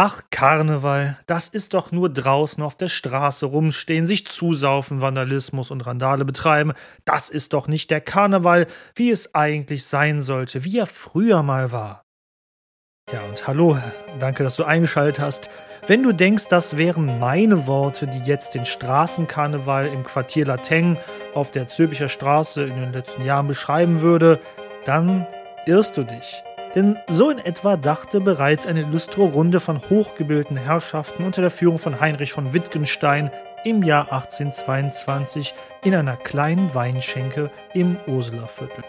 Ach, Karneval, das ist doch nur draußen auf der Straße rumstehen, sich zusaufen, Vandalismus und Randale betreiben. Das ist doch nicht der Karneval, wie es eigentlich sein sollte, wie er früher mal war. Ja, und hallo, danke, dass du eingeschaltet hast. Wenn du denkst, das wären meine Worte, die jetzt den Straßenkarneval im Quartier Lateng auf der Zülpicher Straße in den letzten Jahren beschreiben würde, dann irrst du dich. Denn so in etwa dachte bereits eine illustre Runde von hochgebildeten Herrschaften unter der Führung von Heinrich von Wittgenstein im Jahr 1822 in einer kleinen Weinschenke im Ursuler Viertel.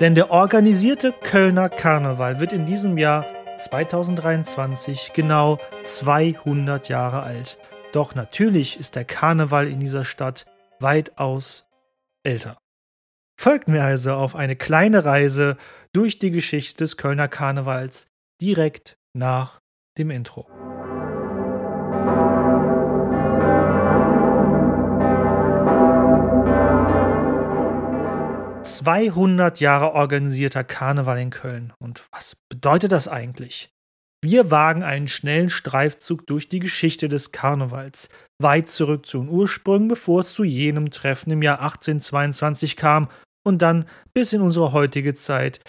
Denn der organisierte Kölner Karneval wird in diesem Jahr 2023 genau 200 Jahre alt. Doch natürlich ist der Karneval in dieser Stadt weitaus älter. Folgt mir also auf eine kleine Reise durch die Geschichte des Kölner Karnevals direkt nach dem Intro. 200 Jahre organisierter Karneval in Köln. Und was bedeutet das eigentlich? Wir wagen einen schnellen Streifzug durch die Geschichte des Karnevals, weit zurück zu den Ursprüngen, bevor es zu jenem Treffen im Jahr 1822 kam und dann bis in unsere heutige Zeit.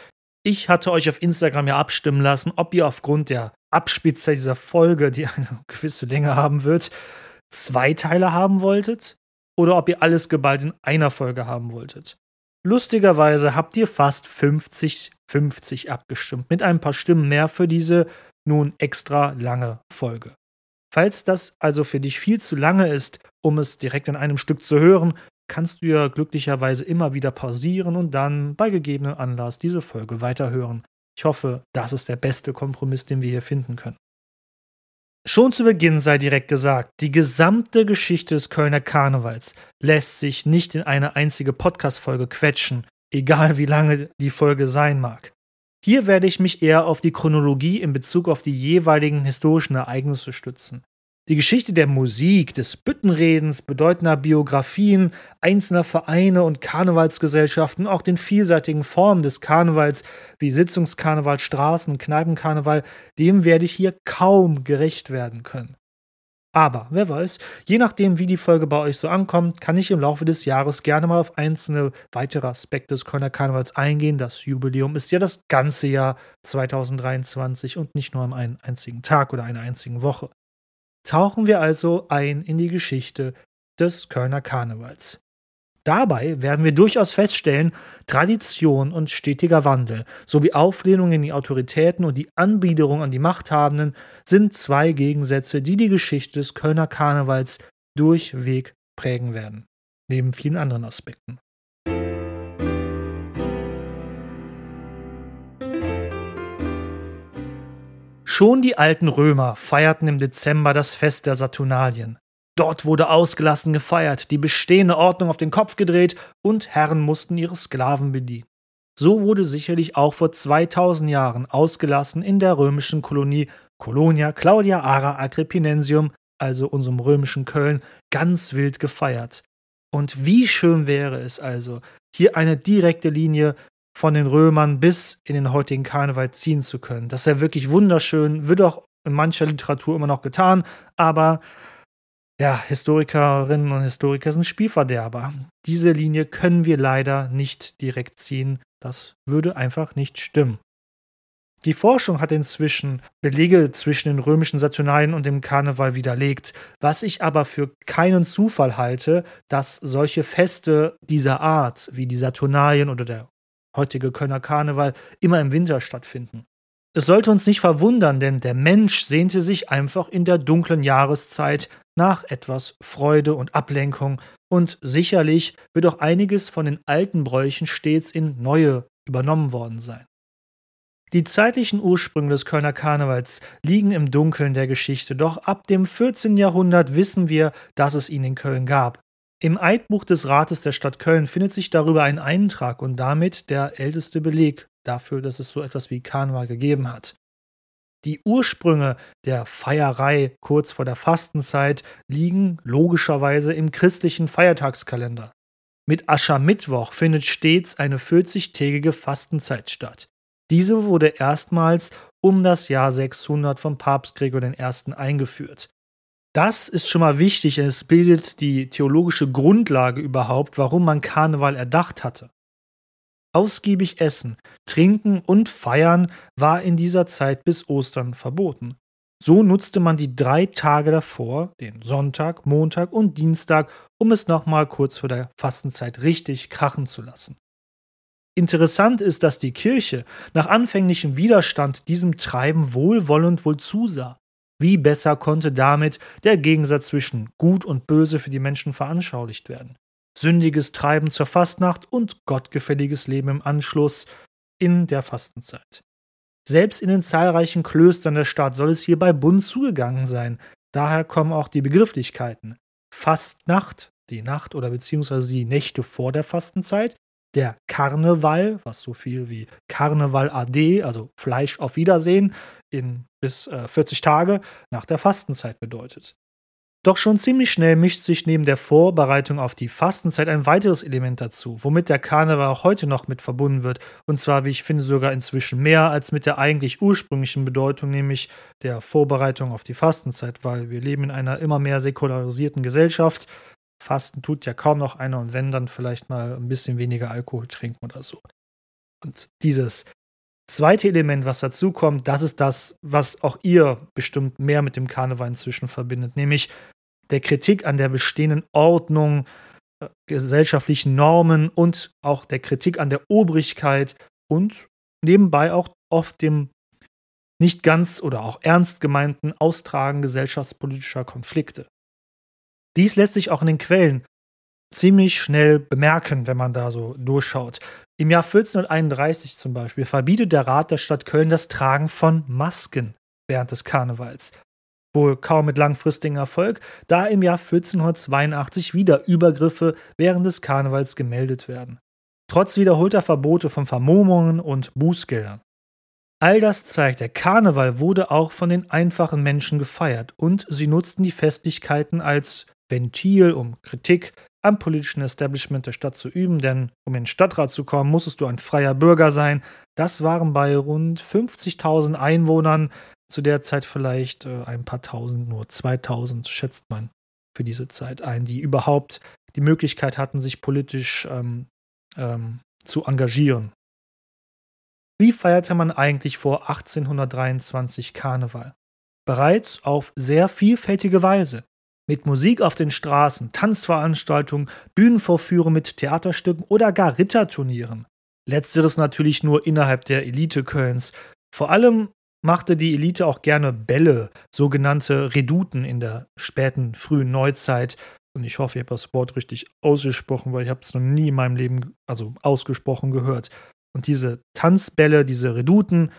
Ich hatte euch auf Instagram ja abstimmen lassen, ob ihr aufgrund der Abspitzer dieser Folge, die eine gewisse Länge haben wird, zwei Teile haben wolltet oder ob ihr alles geballt in einer Folge haben wolltet. Lustigerweise habt ihr fast 50-50 abgestimmt, mit ein paar Stimmen mehr für diese nun extra lange Folge. Falls das also für dich viel zu lange ist, um es direkt in einem Stück zu hören, kannst du ja glücklicherweise immer wieder pausieren und dann bei gegebenem Anlass diese Folge weiterhören. Ich hoffe, das ist der beste Kompromiss, den wir hier finden können. Schon zu Beginn sei direkt gesagt, die gesamte Geschichte des Kölner Karnevals lässt sich nicht in eine einzige Podcast-Folge quetschen, egal wie lange die Folge sein mag. Hier werde ich mich eher auf die Chronologie in Bezug auf die jeweiligen historischen Ereignisse stützen. Die Geschichte der Musik, des Büttenredens, bedeutender Biografien einzelner Vereine und Karnevalsgesellschaften, auch den vielseitigen Formen des Karnevals wie Sitzungskarneval, Straßen- und Kneipenkarneval, dem werde ich hier kaum gerecht werden können. Aber wer weiß, je nachdem, wie die Folge bei euch so ankommt, kann ich im Laufe des Jahres gerne mal auf einzelne weitere Aspekte des Kölner Karnevals eingehen. Das Jubiläum ist ja das ganze Jahr 2023 und nicht nur an einem einzigen Tag oder einer einzigen Woche. Tauchen wir also ein in die Geschichte des Kölner Karnevals. Dabei werden wir durchaus feststellen, Tradition und stetiger Wandel sowie Auflehnung in die Autoritäten und die Anbiederung an die Machthabenden sind zwei Gegensätze, die die Geschichte des Kölner Karnevals durchweg prägen werden, neben vielen anderen Aspekten. Schon die alten Römer feierten im Dezember das Fest der Saturnalien. Dort wurde ausgelassen gefeiert, die bestehende Ordnung auf den Kopf gedreht und Herren mussten ihre Sklaven bedienen. So wurde sicherlich auch vor 2000 Jahren ausgelassen in der römischen Kolonie Colonia Claudia Ara Agrippinensium, also unserem römischen Köln, ganz wild gefeiert. Und wie schön wäre es also, hier eine direkte Linie von den Römern bis in den heutigen Karneval ziehen zu können. Das ist ja wirklich wunderschön, wird auch in mancher Literatur immer noch getan, aber ja, Historikerinnen und Historiker sind Spielverderber. Diese Linie können wir leider nicht direkt ziehen. Das würde einfach nicht stimmen. Die Forschung hat inzwischen Belege zwischen den römischen Saturnalien und dem Karneval widerlegt, was ich aber für keinen Zufall halte, dass solche Feste dieser Art wie die Saturnalien oder der heutige Kölner Karneval, immer im Winter stattfinden. Es sollte uns nicht verwundern, denn der Mensch sehnte sich einfach in der dunklen Jahreszeit nach etwas Freude und Ablenkung, und sicherlich wird auch einiges von den alten Bräuchen stets in neue übernommen worden sein. Die zeitlichen Ursprünge des Kölner Karnevals liegen im Dunkeln der Geschichte, doch ab dem 14. Jahrhundert wissen wir, dass es ihn in Köln gab. Im Eidbuch des Rates der Stadt Köln findet sich darüber ein Eintrag und damit der älteste Beleg dafür, dass es so etwas wie Karneval gegeben hat. Die Ursprünge der Feierei kurz vor der Fastenzeit liegen logischerweise im christlichen Feiertagskalender. Mit Aschermittwoch findet stets eine 40-tägige Fastenzeit statt. Diese wurde erstmals um das Jahr 600 von Papst Gregor I. eingeführt. Das ist schon mal wichtig, denn es bildet die theologische Grundlage überhaupt, warum man Karneval erdacht hatte. Ausgiebig essen, trinken und feiern war in dieser Zeit bis Ostern verboten. So nutzte man die drei Tage davor, den Sonntag, Montag und Dienstag, um es nochmal kurz vor der Fastenzeit richtig krachen zu lassen. Interessant ist, dass die Kirche nach anfänglichem Widerstand diesem Treiben wohlwollend wohl zusah. Wie besser konnte damit der Gegensatz zwischen Gut und Böse für die Menschen veranschaulicht werden? Sündiges Treiben zur Fastnacht und gottgefälliges Leben im Anschluss in der Fastenzeit. Selbst in den zahlreichen Klöstern der Stadt soll es hierbei bunt zugegangen sein. Daher kommen auch die Begrifflichkeiten Fastnacht, die Nacht oder beziehungsweise die Nächte vor der Fastenzeit, der Karneval, was so viel wie Karneval AD, also Fleisch auf Wiedersehen, in bis äh, 40 Tage nach der Fastenzeit bedeutet. Doch schon ziemlich schnell mischt sich neben der Vorbereitung auf die Fastenzeit ein weiteres Element dazu, womit der Karneval auch heute noch mit verbunden wird, und zwar, wie ich finde, sogar inzwischen mehr als mit der eigentlich ursprünglichen Bedeutung, nämlich der Vorbereitung auf die Fastenzeit, weil wir leben in einer immer mehr säkularisierten Gesellschaft. Fasten tut ja kaum noch einer und wenn, dann vielleicht mal ein bisschen weniger Alkohol trinken oder so. Und dieses zweite Element, was dazu kommt, das ist das, was auch ihr bestimmt mehr mit dem Karneval inzwischen verbindet, nämlich der Kritik an der bestehenden Ordnung, äh, gesellschaftlichen Normen und auch der Kritik an der Obrigkeit und nebenbei auch oft dem nicht ganz oder auch ernst gemeinten Austragen gesellschaftspolitischer Konflikte. Dies lässt sich auch in den Quellen ziemlich schnell bemerken, wenn man da so durchschaut. Im Jahr 1431 zum Beispiel verbietet der Rat der Stadt Köln das Tragen von Masken während des Karnevals wohl kaum mit langfristigem Erfolg, da im Jahr 1482 wieder Übergriffe während des Karnevals gemeldet werden. Trotz wiederholter Verbote von Vermummungen und Bußgeldern. All das zeigt, der Karneval wurde auch von den einfachen Menschen gefeiert und sie nutzten die Festlichkeiten als Ventil, um Kritik am politischen Establishment der Stadt zu üben, denn um in den Stadtrat zu kommen, musstest du ein freier Bürger sein. Das waren bei rund 50.000 Einwohnern zu der Zeit vielleicht äh, ein paar tausend, nur 2000 schätzt man für diese Zeit ein, die überhaupt die Möglichkeit hatten, sich politisch ähm, ähm, zu engagieren. Wie feierte man eigentlich vor 1823 Karneval? Bereits auf sehr vielfältige Weise. Mit Musik auf den Straßen, Tanzveranstaltungen, Bühnenvorführungen mit Theaterstücken oder gar Ritterturnieren. Letzteres natürlich nur innerhalb der Elite Kölns. Vor allem machte die Elite auch gerne Bälle, sogenannte Reduten in der späten, frühen Neuzeit. Und ich hoffe, ihr habt das Wort richtig ausgesprochen, weil ich habe es noch nie in meinem Leben also ausgesprochen gehört. Und diese Tanzbälle, diese Reduten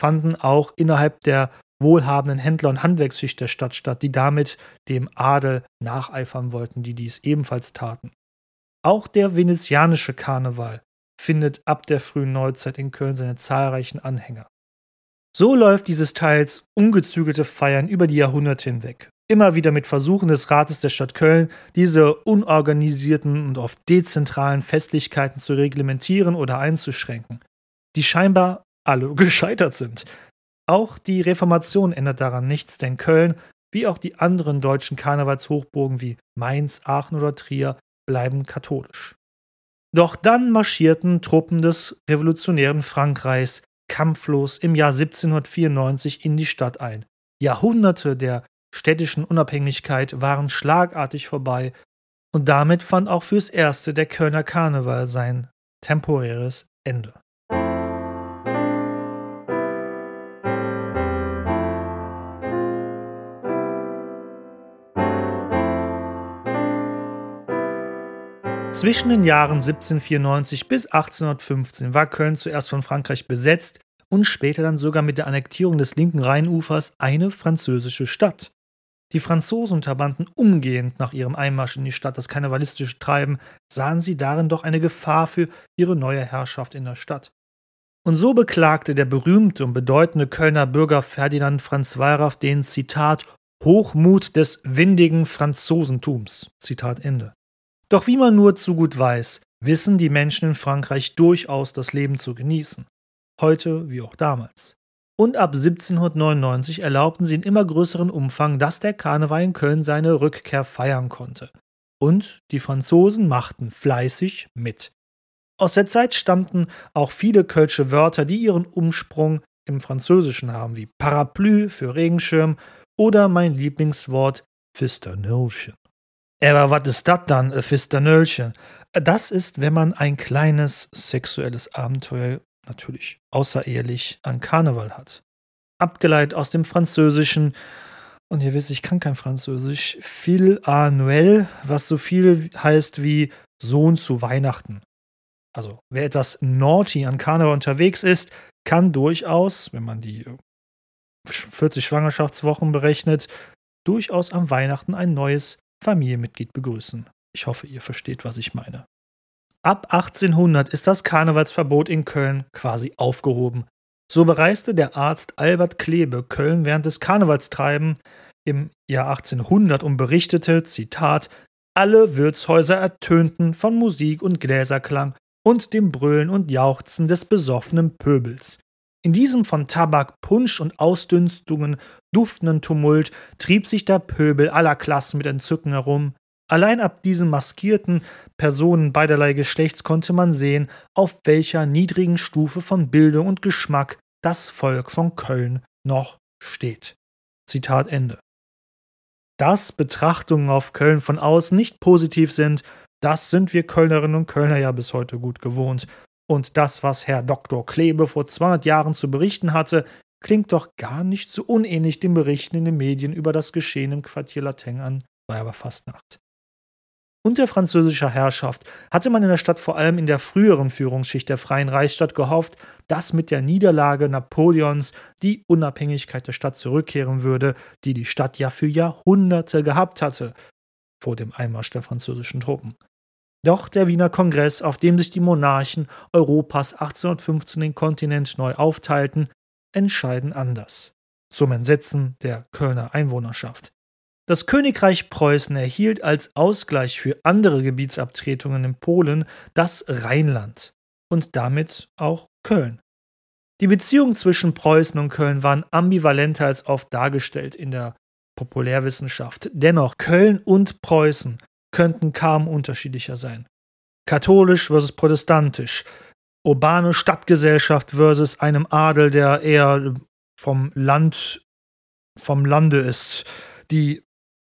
fanden auch innerhalb der wohlhabenden Händler und Handwerksschicht der Stadt statt, die damit dem Adel nacheifern wollten, die dies ebenfalls taten. Auch der venezianische Karneval findet ab der frühen Neuzeit in Köln seine zahlreichen Anhänger. So läuft dieses teils ungezügelte Feiern über die Jahrhunderte hinweg. Immer wieder mit Versuchen des Rates der Stadt Köln, diese unorganisierten und oft dezentralen Festlichkeiten zu reglementieren oder einzuschränken, die scheinbar alle gescheitert sind. Auch die Reformation ändert daran nichts, denn Köln, wie auch die anderen deutschen Karnevalshochburgen wie Mainz, Aachen oder Trier, bleiben katholisch. Doch dann marschierten Truppen des revolutionären Frankreichs kampflos im Jahr 1794 in die Stadt ein. Jahrhunderte der städtischen Unabhängigkeit waren schlagartig vorbei und damit fand auch fürs Erste der Kölner Karneval sein temporäres Ende. Zwischen den Jahren 1794 bis 1815 war Köln zuerst von Frankreich besetzt und später dann sogar mit der Annektierung des linken Rheinufers eine französische Stadt. Die Franzosen unterbanden umgehend nach ihrem Einmarsch in die Stadt das karnevalistische Treiben, sahen sie darin doch eine Gefahr für ihre neue Herrschaft in der Stadt. Und so beklagte der berühmte und bedeutende Kölner Bürger Ferdinand Franz Weyraff den Zitat Hochmut des windigen Franzosentums. Zitat Ende. Doch wie man nur zu gut weiß, wissen die Menschen in Frankreich durchaus das Leben zu genießen. heute wie auch damals. Und ab 1799 erlaubten sie in immer größerem Umfang, dass der Karneval in Köln seine Rückkehr feiern konnte. Und die Franzosen machten fleißig mit. Aus der Zeit stammten auch viele kölsche Wörter, die ihren Umsprung im Französischen haben, wie Parapluie für Regenschirm oder mein Lieblingswort Fisternölchen. Aber was ist das dann, äh, Fisternölchen? Das ist, wenn man ein kleines sexuelles Abenteuer, natürlich außerehelich, an Karneval hat. Abgeleitet aus dem Französischen, und ihr wisst, ich kann kein Französisch, Fil annuel, was so viel heißt wie Sohn zu Weihnachten. Also, wer etwas naughty an Karneval unterwegs ist, kann durchaus, wenn man die 40 Schwangerschaftswochen berechnet, durchaus am Weihnachten ein neues Familienmitglied begrüßen. Ich hoffe, ihr versteht, was ich meine. Ab 1800 ist das Karnevalsverbot in Köln quasi aufgehoben. So bereiste der Arzt Albert Klebe Köln während des Karnevalstreiben im Jahr 1800 und berichtete, Zitat, alle Wirtshäuser ertönten von Musik und Gläserklang und dem Brüllen und Jauchzen des besoffenen Pöbels. In diesem von Tabak, Punsch und Ausdünstungen duftenden Tumult trieb sich der Pöbel aller Klassen mit Entzücken herum. Allein ab diesen maskierten Personen beiderlei Geschlechts konnte man sehen, auf welcher niedrigen Stufe von Bildung und Geschmack das Volk von Köln noch steht. Zitat Ende. Dass Betrachtungen auf Köln von außen nicht positiv sind, das sind wir Kölnerinnen und Kölner ja bis heute gut gewohnt. Und das, was Herr Dr. Klebe vor 200 Jahren zu berichten hatte, klingt doch gar nicht so unähnlich den Berichten in den Medien über das Geschehen im Quartier Lateng an Weiberfastnacht. Unter französischer Herrschaft hatte man in der Stadt vor allem in der früheren Führungsschicht der Freien Reichsstadt gehofft, dass mit der Niederlage Napoleons die Unabhängigkeit der Stadt zurückkehren würde, die die Stadt ja für Jahrhunderte gehabt hatte, vor dem Einmarsch der französischen Truppen. Doch der Wiener Kongress, auf dem sich die Monarchen Europas 1815 den Kontinent neu aufteilten, entscheiden anders. Zum Entsetzen der Kölner Einwohnerschaft. Das Königreich Preußen erhielt als Ausgleich für andere Gebietsabtretungen in Polen das Rheinland und damit auch Köln. Die Beziehungen zwischen Preußen und Köln waren ambivalenter als oft dargestellt in der Populärwissenschaft. Dennoch, Köln und Preußen könnten kaum unterschiedlicher sein. Katholisch versus protestantisch, urbane Stadtgesellschaft versus einem Adel, der eher vom Land, vom Lande ist. Die,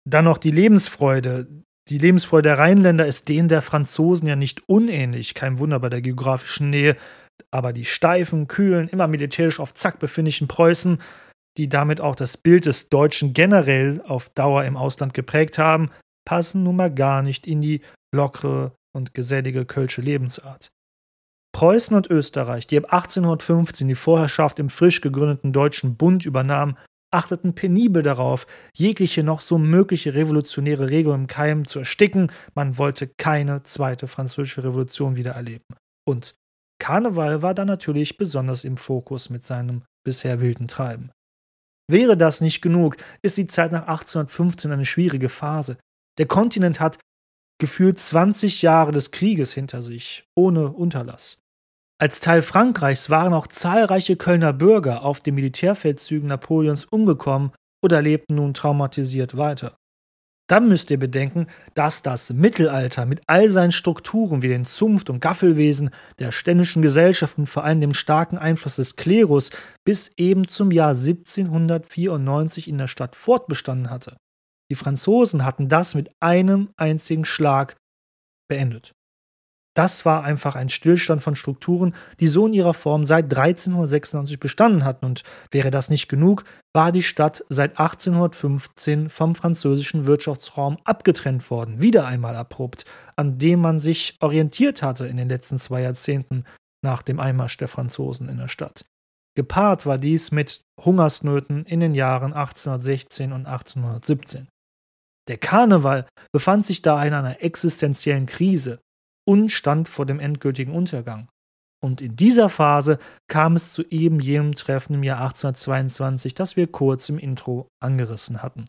dann noch die Lebensfreude. Die Lebensfreude der Rheinländer ist denen der Franzosen ja nicht unähnlich, kein Wunder bei der geografischen Nähe. Aber die steifen, kühlen, immer militärisch auf Zack befindlichen Preußen, die damit auch das Bild des Deutschen generell auf Dauer im Ausland geprägt haben, passen nun mal gar nicht in die lockere und gesellige kölsche Lebensart. Preußen und Österreich, die ab 1815 die Vorherrschaft im frisch gegründeten Deutschen Bund übernahmen, achteten penibel darauf, jegliche noch so mögliche revolutionäre Regel im Keim zu ersticken. Man wollte keine zweite französische Revolution wieder erleben. Und Karneval war dann natürlich besonders im Fokus mit seinem bisher wilden Treiben. Wäre das nicht genug, ist die Zeit nach 1815 eine schwierige Phase. Der Kontinent hat gefühlt 20 Jahre des Krieges hinter sich, ohne Unterlass. Als Teil Frankreichs waren auch zahlreiche Kölner Bürger auf den Militärfeldzügen Napoleons umgekommen oder lebten nun traumatisiert weiter. Dann müsst ihr bedenken, dass das Mittelalter mit all seinen Strukturen wie den Zunft- und Gaffelwesen der ständischen Gesellschaft und vor allem dem starken Einfluss des Klerus bis eben zum Jahr 1794 in der Stadt fortbestanden hatte. Die Franzosen hatten das mit einem einzigen Schlag beendet. Das war einfach ein Stillstand von Strukturen, die so in ihrer Form seit 1396 bestanden hatten. Und wäre das nicht genug, war die Stadt seit 1815 vom französischen Wirtschaftsraum abgetrennt worden. Wieder einmal abrupt, an dem man sich orientiert hatte in den letzten zwei Jahrzehnten nach dem Einmarsch der Franzosen in der Stadt. Gepaart war dies mit Hungersnöten in den Jahren 1816 und 1817. Der Karneval befand sich da in einer existenziellen Krise und stand vor dem endgültigen Untergang. Und in dieser Phase kam es zu eben jenem Treffen im Jahr 1822, das wir kurz im Intro angerissen hatten.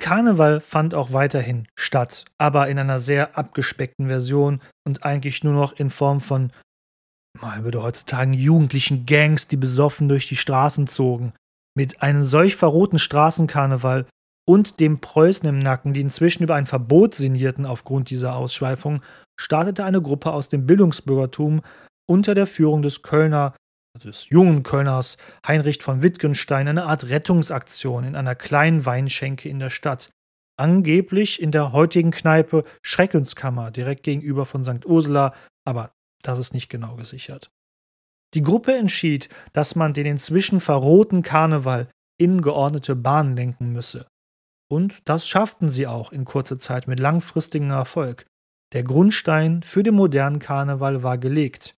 Karneval fand auch weiterhin statt, aber in einer sehr abgespeckten Version und eigentlich nur noch in Form von, man würde heutzutage jugendlichen Gangs, die besoffen durch die Straßen zogen. Mit einem solch verrohten Straßenkarneval und dem Preußen im Nacken, die inzwischen über ein Verbot sinnierten aufgrund dieser Ausschweifung, startete eine Gruppe aus dem Bildungsbürgertum unter der Führung des Kölner, des jungen Kölners Heinrich von Wittgenstein eine Art Rettungsaktion in einer kleinen Weinschenke in der Stadt. Angeblich in der heutigen Kneipe Schreckenskammer, direkt gegenüber von St. Ursula, aber das ist nicht genau gesichert. Die Gruppe entschied, dass man den inzwischen verrohten Karneval in geordnete Bahnen lenken müsse. Und das schafften sie auch in kurzer Zeit mit langfristigem Erfolg. Der Grundstein für den modernen Karneval war gelegt.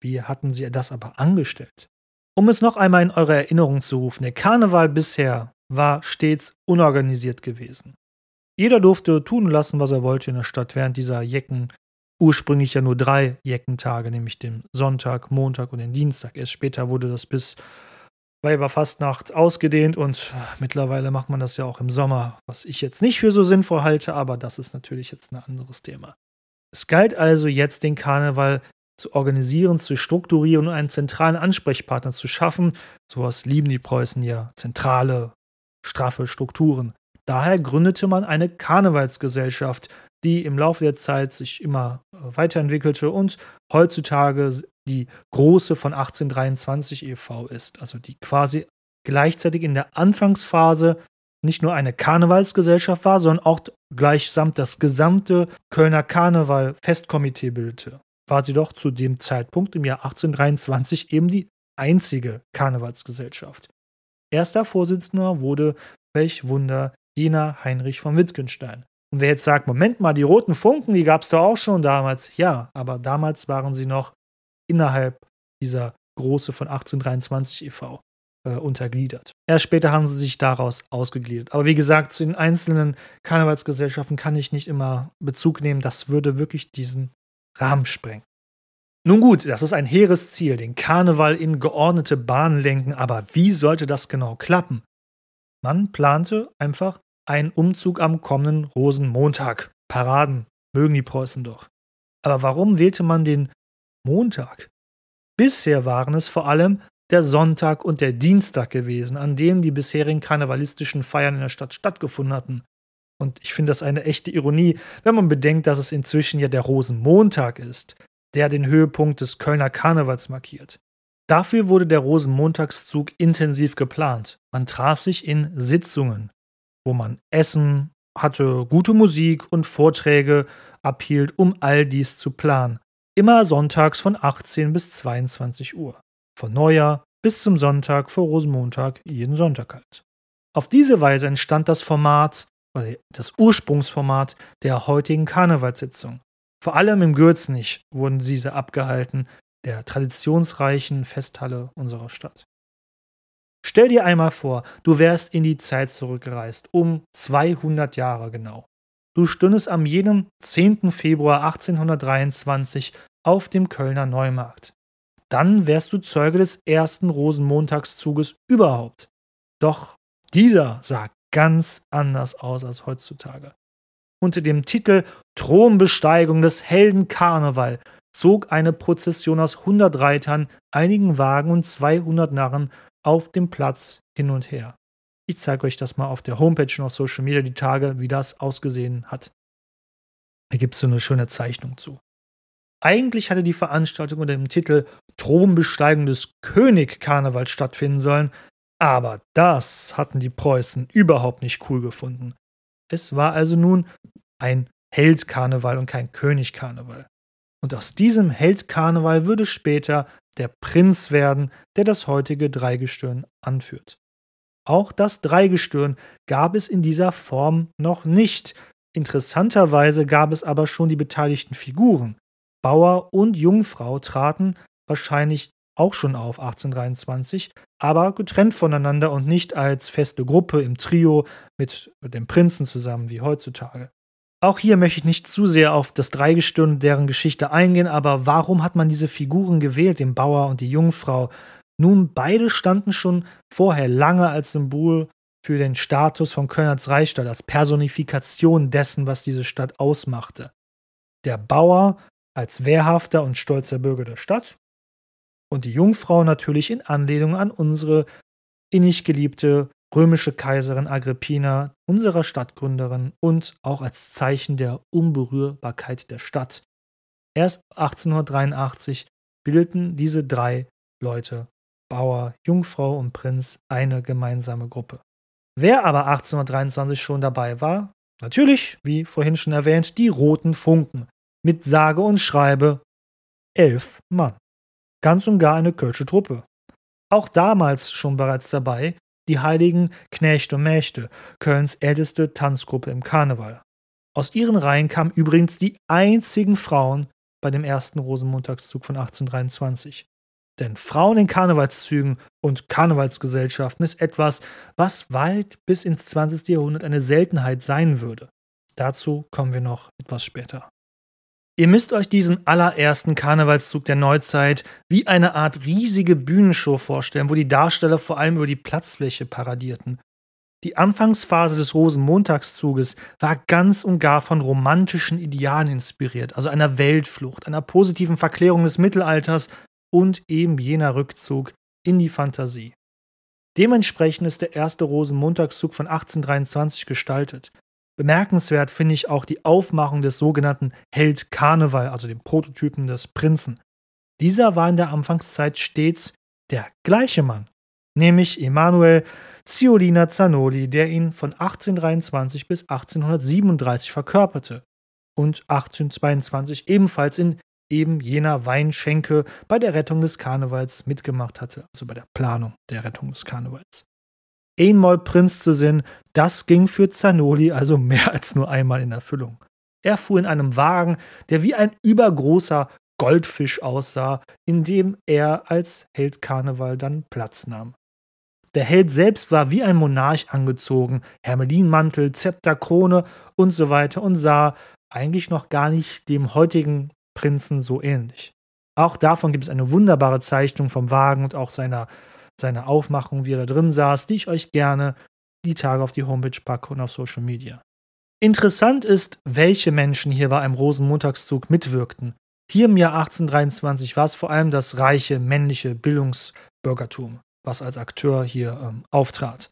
Wie hatten sie das aber angestellt? Um es noch einmal in eure Erinnerung zu rufen, der Karneval bisher war stets unorganisiert gewesen. Jeder durfte tun lassen, was er wollte in der Stadt während dieser Jecken, ursprünglich ja nur drei Jeckentage, nämlich den Sonntag, Montag und den Dienstag. Erst später wurde das bis Weiberfastnacht ausgedehnt und mittlerweile macht man das ja auch im Sommer, was ich jetzt nicht für so sinnvoll halte, aber das ist natürlich jetzt ein anderes Thema. Es galt also jetzt, den Karneval zu organisieren, zu strukturieren und einen zentralen Ansprechpartner zu schaffen. Sowas lieben die Preußen ja, zentrale, straffe Strukturen. Daher gründete man eine Karnevalsgesellschaft, die im Laufe der Zeit sich immer weiterentwickelte und heutzutage die große von 1823 e.V. ist, also die quasi gleichzeitig in der Anfangsphase nicht nur eine Karnevalsgesellschaft war, sondern auch gleichsam das gesamte Kölner Karneval Festkomitee bildete. War sie doch zu dem Zeitpunkt im Jahr 1823 eben die einzige Karnevalsgesellschaft. Erster Vorsitzender wurde, welch Wunder, jener Heinrich von Wittgenstein. Und wer jetzt sagt, Moment mal, die roten Funken, die gab es doch auch schon damals. Ja, aber damals waren sie noch innerhalb dieser Große von 1823 e.V. Äh, untergliedert. Erst später haben sie sich daraus ausgegliedert. Aber wie gesagt, zu den einzelnen Karnevalsgesellschaften kann ich nicht immer Bezug nehmen. Das würde wirklich diesen Rahmen sprengen. Nun gut, das ist ein hehres Ziel, den Karneval in geordnete Bahnen lenken, aber wie sollte das genau klappen? Man plante einfach einen Umzug am kommenden Rosenmontag. Paraden mögen die Preußen doch. Aber warum wählte man den Montag. Bisher waren es vor allem der Sonntag und der Dienstag gewesen, an denen die bisherigen karnevalistischen Feiern in der Stadt stattgefunden hatten. Und ich finde das eine echte Ironie, wenn man bedenkt, dass es inzwischen ja der Rosenmontag ist, der den Höhepunkt des Kölner Karnevals markiert. Dafür wurde der Rosenmontagszug intensiv geplant. Man traf sich in Sitzungen, wo man Essen hatte, gute Musik und Vorträge abhielt, um all dies zu planen. Immer sonntags von 18 bis 22 Uhr. Von Neujahr bis zum Sonntag vor Rosenmontag jeden Sonntag halt. Auf diese Weise entstand das Format, oder das Ursprungsformat der heutigen Karnevalssitzung. Vor allem im Gürzenich wurden diese abgehalten, der traditionsreichen Festhalle unserer Stadt. Stell dir einmal vor, du wärst in die Zeit zurückgereist, um 200 Jahre genau. Du stündest am jenem 10. Februar 1823 auf dem Kölner Neumarkt. Dann wärst du Zeuge des ersten Rosenmontagszuges überhaupt. Doch dieser sah ganz anders aus als heutzutage. Unter dem Titel Thronbesteigung des Helden Karneval zog eine Prozession aus 100 Reitern, einigen Wagen und 200 Narren auf dem Platz hin und her. Ich zeige euch das mal auf der Homepage und auf Social Media die Tage, wie das ausgesehen hat. Da gibt es so eine schöne Zeichnung zu. Eigentlich hatte die Veranstaltung unter dem Titel Thronbesteigung des König Karneval stattfinden sollen, aber das hatten die Preußen überhaupt nicht cool gefunden. Es war also nun ein Held-Karneval und kein König-Karneval. Und aus diesem Held-Karneval würde später der Prinz werden, der das heutige Dreigestirn anführt. Auch das Dreigestirn gab es in dieser Form noch nicht. Interessanterweise gab es aber schon die beteiligten Figuren. Bauer und Jungfrau traten wahrscheinlich auch schon auf 1823, aber getrennt voneinander und nicht als feste Gruppe im Trio mit dem Prinzen zusammen wie heutzutage. Auch hier möchte ich nicht zu sehr auf das Dreigestirn deren Geschichte eingehen, aber warum hat man diese Figuren gewählt, den Bauer und die Jungfrau? Nun, beide standen schon vorher lange als Symbol für den Status von Köln als Reichsstadt, als Personifikation dessen, was diese Stadt ausmachte. Der Bauer als wehrhafter und stolzer Bürger der Stadt und die Jungfrau natürlich in Anlehnung an unsere innig geliebte römische Kaiserin Agrippina, unserer Stadtgründerin und auch als Zeichen der Unberührbarkeit der Stadt. Erst 1883 bildeten diese drei Leute, Bauer, Jungfrau und Prinz, eine gemeinsame Gruppe. Wer aber 1823 schon dabei war, natürlich, wie vorhin schon erwähnt, die Roten Funken, mit sage und schreibe elf Mann. Ganz und gar eine kölsche Truppe. Auch damals schon bereits dabei die heiligen Knechte und Mächte, Kölns älteste Tanzgruppe im Karneval. Aus ihren Reihen kamen übrigens die einzigen Frauen bei dem ersten Rosenmontagszug von 1823. Denn Frauen in Karnevalszügen und Karnevalsgesellschaften ist etwas, was weit bis ins 20. Jahrhundert eine Seltenheit sein würde. Dazu kommen wir noch etwas später. Ihr müsst euch diesen allerersten Karnevalszug der Neuzeit wie eine Art riesige Bühnenshow vorstellen, wo die Darsteller vor allem über die Platzfläche paradierten. Die Anfangsphase des Rosenmontagszuges war ganz und gar von romantischen Idealen inspiriert, also einer Weltflucht, einer positiven Verklärung des Mittelalters und eben jener Rückzug in die Fantasie. Dementsprechend ist der erste Rosenmontagszug von 1823 gestaltet. Bemerkenswert finde ich auch die Aufmachung des sogenannten Held Karneval, also dem Prototypen des Prinzen. Dieser war in der Anfangszeit stets der gleiche Mann, nämlich Emanuel Ciolina Zanoli, der ihn von 1823 bis 1837 verkörperte und 1822 ebenfalls in eben jener Weinschenke bei der Rettung des Karnevals mitgemacht hatte, also bei der Planung der Rettung des Karnevals. Einmal Prinz zu sein, das ging für Zanoli also mehr als nur einmal in Erfüllung. Er fuhr in einem Wagen, der wie ein übergroßer Goldfisch aussah, in dem er als Held Karneval dann Platz nahm. Der Held selbst war wie ein Monarch angezogen, Hermelinmantel, Zepter, Krone und so weiter und sah eigentlich noch gar nicht dem heutigen Prinzen so ähnlich. Auch davon gibt es eine wunderbare Zeichnung vom Wagen und auch seiner, seiner Aufmachung, wie er da drin saß, die ich euch gerne die Tage auf die Homepage packe und auf Social Media. Interessant ist, welche Menschen hier bei einem Rosenmontagszug mitwirkten. Hier im Jahr 1823 war es vor allem das reiche männliche Bildungsbürgertum, was als Akteur hier ähm, auftrat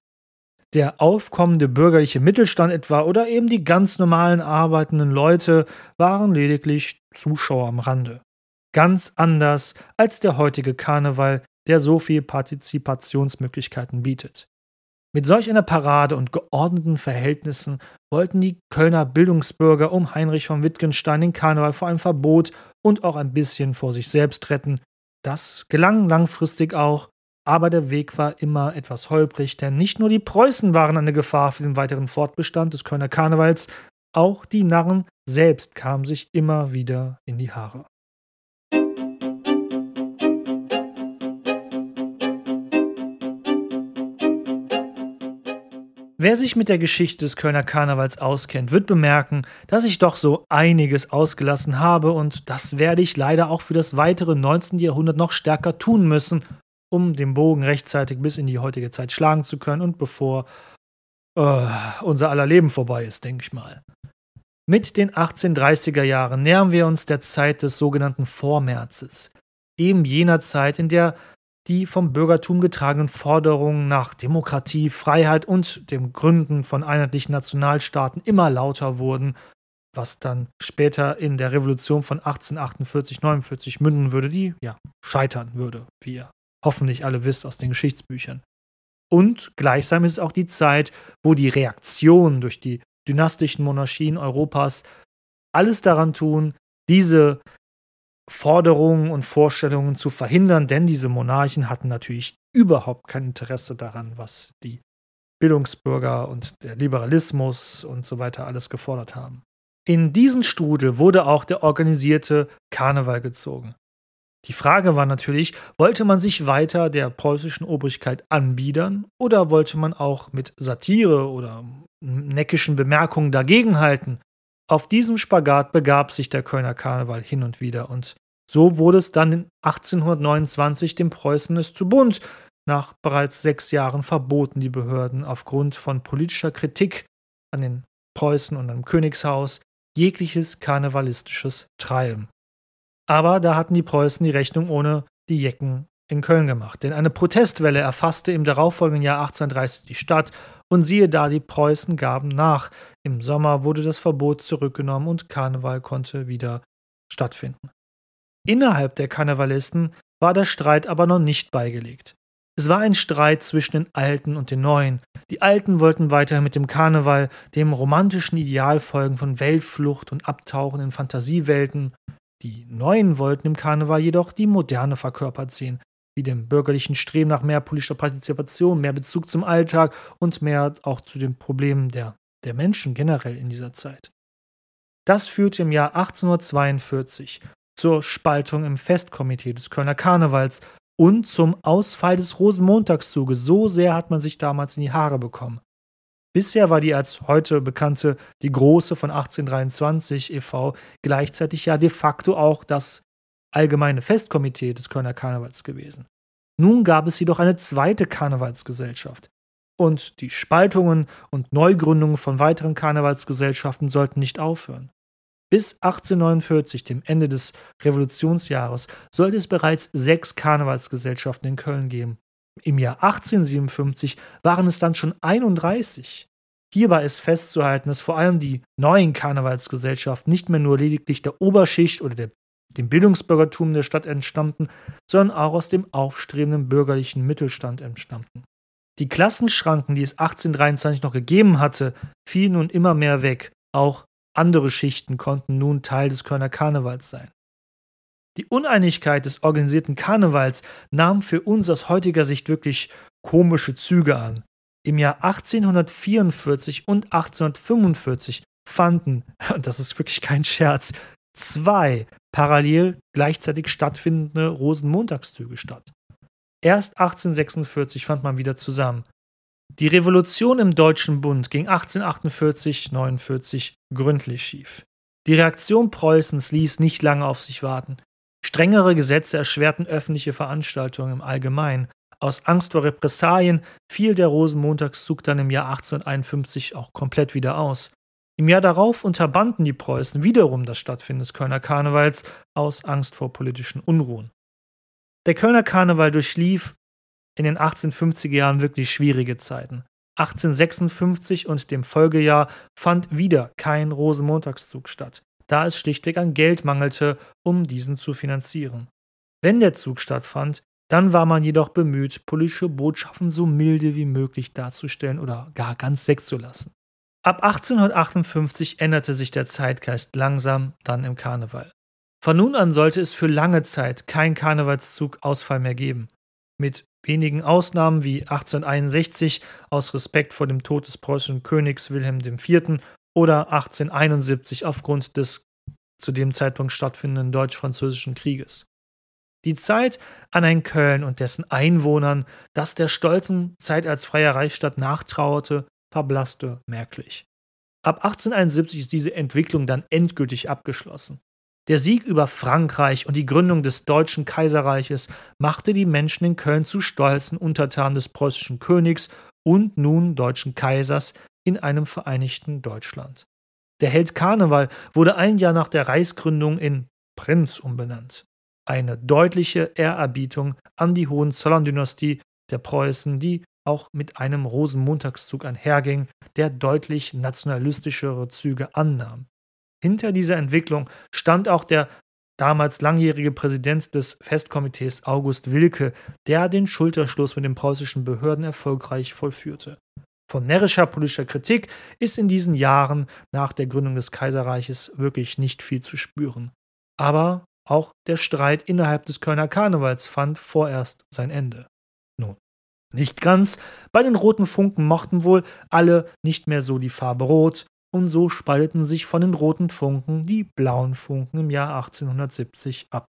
der aufkommende bürgerliche Mittelstand etwa oder eben die ganz normalen arbeitenden Leute waren lediglich Zuschauer am Rande. Ganz anders als der heutige Karneval, der so viel Partizipationsmöglichkeiten bietet. Mit solch einer Parade und geordneten Verhältnissen wollten die Kölner Bildungsbürger um Heinrich von Wittgenstein den Karneval vor einem Verbot und auch ein bisschen vor sich selbst retten. Das gelang langfristig auch, aber der Weg war immer etwas holprig, denn nicht nur die Preußen waren eine Gefahr für den weiteren Fortbestand des Kölner Karnevals, auch die Narren selbst kamen sich immer wieder in die Haare. Wer sich mit der Geschichte des Kölner Karnevals auskennt, wird bemerken, dass ich doch so einiges ausgelassen habe und das werde ich leider auch für das weitere 19. Jahrhundert noch stärker tun müssen, um den Bogen rechtzeitig bis in die heutige Zeit schlagen zu können und bevor äh, unser aller Leben vorbei ist, denke ich mal. Mit den 1830er Jahren nähern wir uns der Zeit des sogenannten Vormärzes, eben jener Zeit, in der die vom Bürgertum getragenen Forderungen nach Demokratie, Freiheit und dem Gründen von einheitlichen Nationalstaaten immer lauter wurden, was dann später in der Revolution von 1848-49 münden würde, die ja scheitern würde, wie ihr hoffentlich alle wisst aus den Geschichtsbüchern. Und gleichsam ist es auch die Zeit, wo die Reaktionen durch die dynastischen Monarchien Europas alles daran tun, diese Forderungen und Vorstellungen zu verhindern, denn diese Monarchen hatten natürlich überhaupt kein Interesse daran, was die Bildungsbürger und der Liberalismus und so weiter alles gefordert haben. In diesen Strudel wurde auch der organisierte Karneval gezogen. Die Frage war natürlich, wollte man sich weiter der preußischen Obrigkeit anbiedern oder wollte man auch mit Satire oder neckischen Bemerkungen dagegenhalten? Auf diesem Spagat begab sich der Kölner Karneval hin und wieder und so wurde es dann in 1829 dem Preußen es zu bunt. nach bereits sechs Jahren verboten die Behörden aufgrund von politischer Kritik an den Preußen und am Königshaus jegliches karnevalistisches Treiben. Aber da hatten die Preußen die Rechnung ohne die Jecken in Köln gemacht, denn eine Protestwelle erfasste im darauffolgenden Jahr 1830 die Stadt und siehe da, die Preußen gaben nach. Im Sommer wurde das Verbot zurückgenommen und Karneval konnte wieder stattfinden. Innerhalb der Karnevalisten war der Streit aber noch nicht beigelegt. Es war ein Streit zwischen den Alten und den Neuen. Die Alten wollten weiter mit dem Karneval dem romantischen Ideal folgen von Weltflucht und Abtauchen in Fantasiewelten. Die Neuen wollten im Karneval jedoch die Moderne verkörpert sehen, wie dem bürgerlichen Streben nach mehr politischer Partizipation, mehr Bezug zum Alltag und mehr auch zu den Problemen der, der Menschen generell in dieser Zeit. Das führte im Jahr 1842 zur Spaltung im Festkomitee des Kölner Karnevals und zum Ausfall des Rosenmontagszuges. So sehr hat man sich damals in die Haare bekommen. Bisher war die als heute bekannte Die Große von 1823 e.V. gleichzeitig ja de facto auch das allgemeine Festkomitee des Kölner Karnevals gewesen. Nun gab es jedoch eine zweite Karnevalsgesellschaft. Und die Spaltungen und Neugründungen von weiteren Karnevalsgesellschaften sollten nicht aufhören. Bis 1849, dem Ende des Revolutionsjahres, sollte es bereits sechs Karnevalsgesellschaften in Köln geben. Im Jahr 1857 waren es dann schon 31. Hierbei ist festzuhalten, dass vor allem die neuen Karnevalsgesellschaften nicht mehr nur lediglich der Oberschicht oder der, dem Bildungsbürgertum der Stadt entstammten, sondern auch aus dem aufstrebenden bürgerlichen Mittelstand entstammten. Die Klassenschranken, die es 1823 noch gegeben hatte, fielen nun immer mehr weg. Auch andere Schichten konnten nun Teil des Kölner Karnevals sein. Die Uneinigkeit des organisierten Karnevals nahm für uns aus heutiger Sicht wirklich komische Züge an. Im Jahr 1844 und 1845 fanden, und das ist wirklich kein Scherz, zwei parallel gleichzeitig stattfindende Rosenmontagszüge statt. Erst 1846 fand man wieder zusammen. Die Revolution im Deutschen Bund ging 1848-49 gründlich schief. Die Reaktion Preußens ließ nicht lange auf sich warten. Strengere Gesetze erschwerten öffentliche Veranstaltungen im Allgemeinen. Aus Angst vor Repressalien fiel der Rosenmontagszug dann im Jahr 1851 auch komplett wieder aus. Im Jahr darauf unterbanden die Preußen wiederum das Stattfinden des Kölner Karnevals aus Angst vor politischen Unruhen. Der Kölner Karneval durchlief in den 1850er Jahren wirklich schwierige Zeiten. 1856 und dem Folgejahr fand wieder kein Rosenmontagszug statt, da es schlichtweg an Geld mangelte, um diesen zu finanzieren. Wenn der Zug stattfand, dann war man jedoch bemüht, politische Botschaften so milde wie möglich darzustellen oder gar ganz wegzulassen. Ab 1858 änderte sich der Zeitgeist langsam dann im Karneval. Von nun an sollte es für lange Zeit kein Karnevalszug Ausfall mehr geben. Mit wenigen Ausnahmen wie 1861 aus Respekt vor dem Tod des preußischen Königs Wilhelm IV. oder 1871 aufgrund des zu dem Zeitpunkt stattfindenden Deutsch-Französischen Krieges. Die Zeit an ein Köln und dessen Einwohnern, das der stolzen Zeit als freie Reichsstadt nachtrauerte, verblasste merklich. Ab 1871 ist diese Entwicklung dann endgültig abgeschlossen. Der Sieg über Frankreich und die Gründung des Deutschen Kaiserreiches machte die Menschen in Köln zu stolzen Untertanen des preußischen Königs und nun deutschen Kaisers in einem vereinigten Deutschland. Der Held Karneval wurde ein Jahr nach der Reichsgründung in Prinz umbenannt. Eine deutliche Ehrerbietung an die Hohenzollern-Dynastie der Preußen, die auch mit einem Rosenmontagszug einherging, der deutlich nationalistischere Züge annahm. Hinter dieser Entwicklung stand auch der damals langjährige Präsident des Festkomitees August Wilke, der den Schulterschluss mit den preußischen Behörden erfolgreich vollführte. Von närrischer politischer Kritik ist in diesen Jahren nach der Gründung des Kaiserreiches wirklich nicht viel zu spüren. Aber auch der Streit innerhalb des Kölner Karnevals fand vorerst sein Ende. Nicht ganz. Bei den roten Funken mochten wohl alle nicht mehr so die Farbe rot und so spalteten sich von den roten Funken die blauen Funken im Jahr 1870 ab.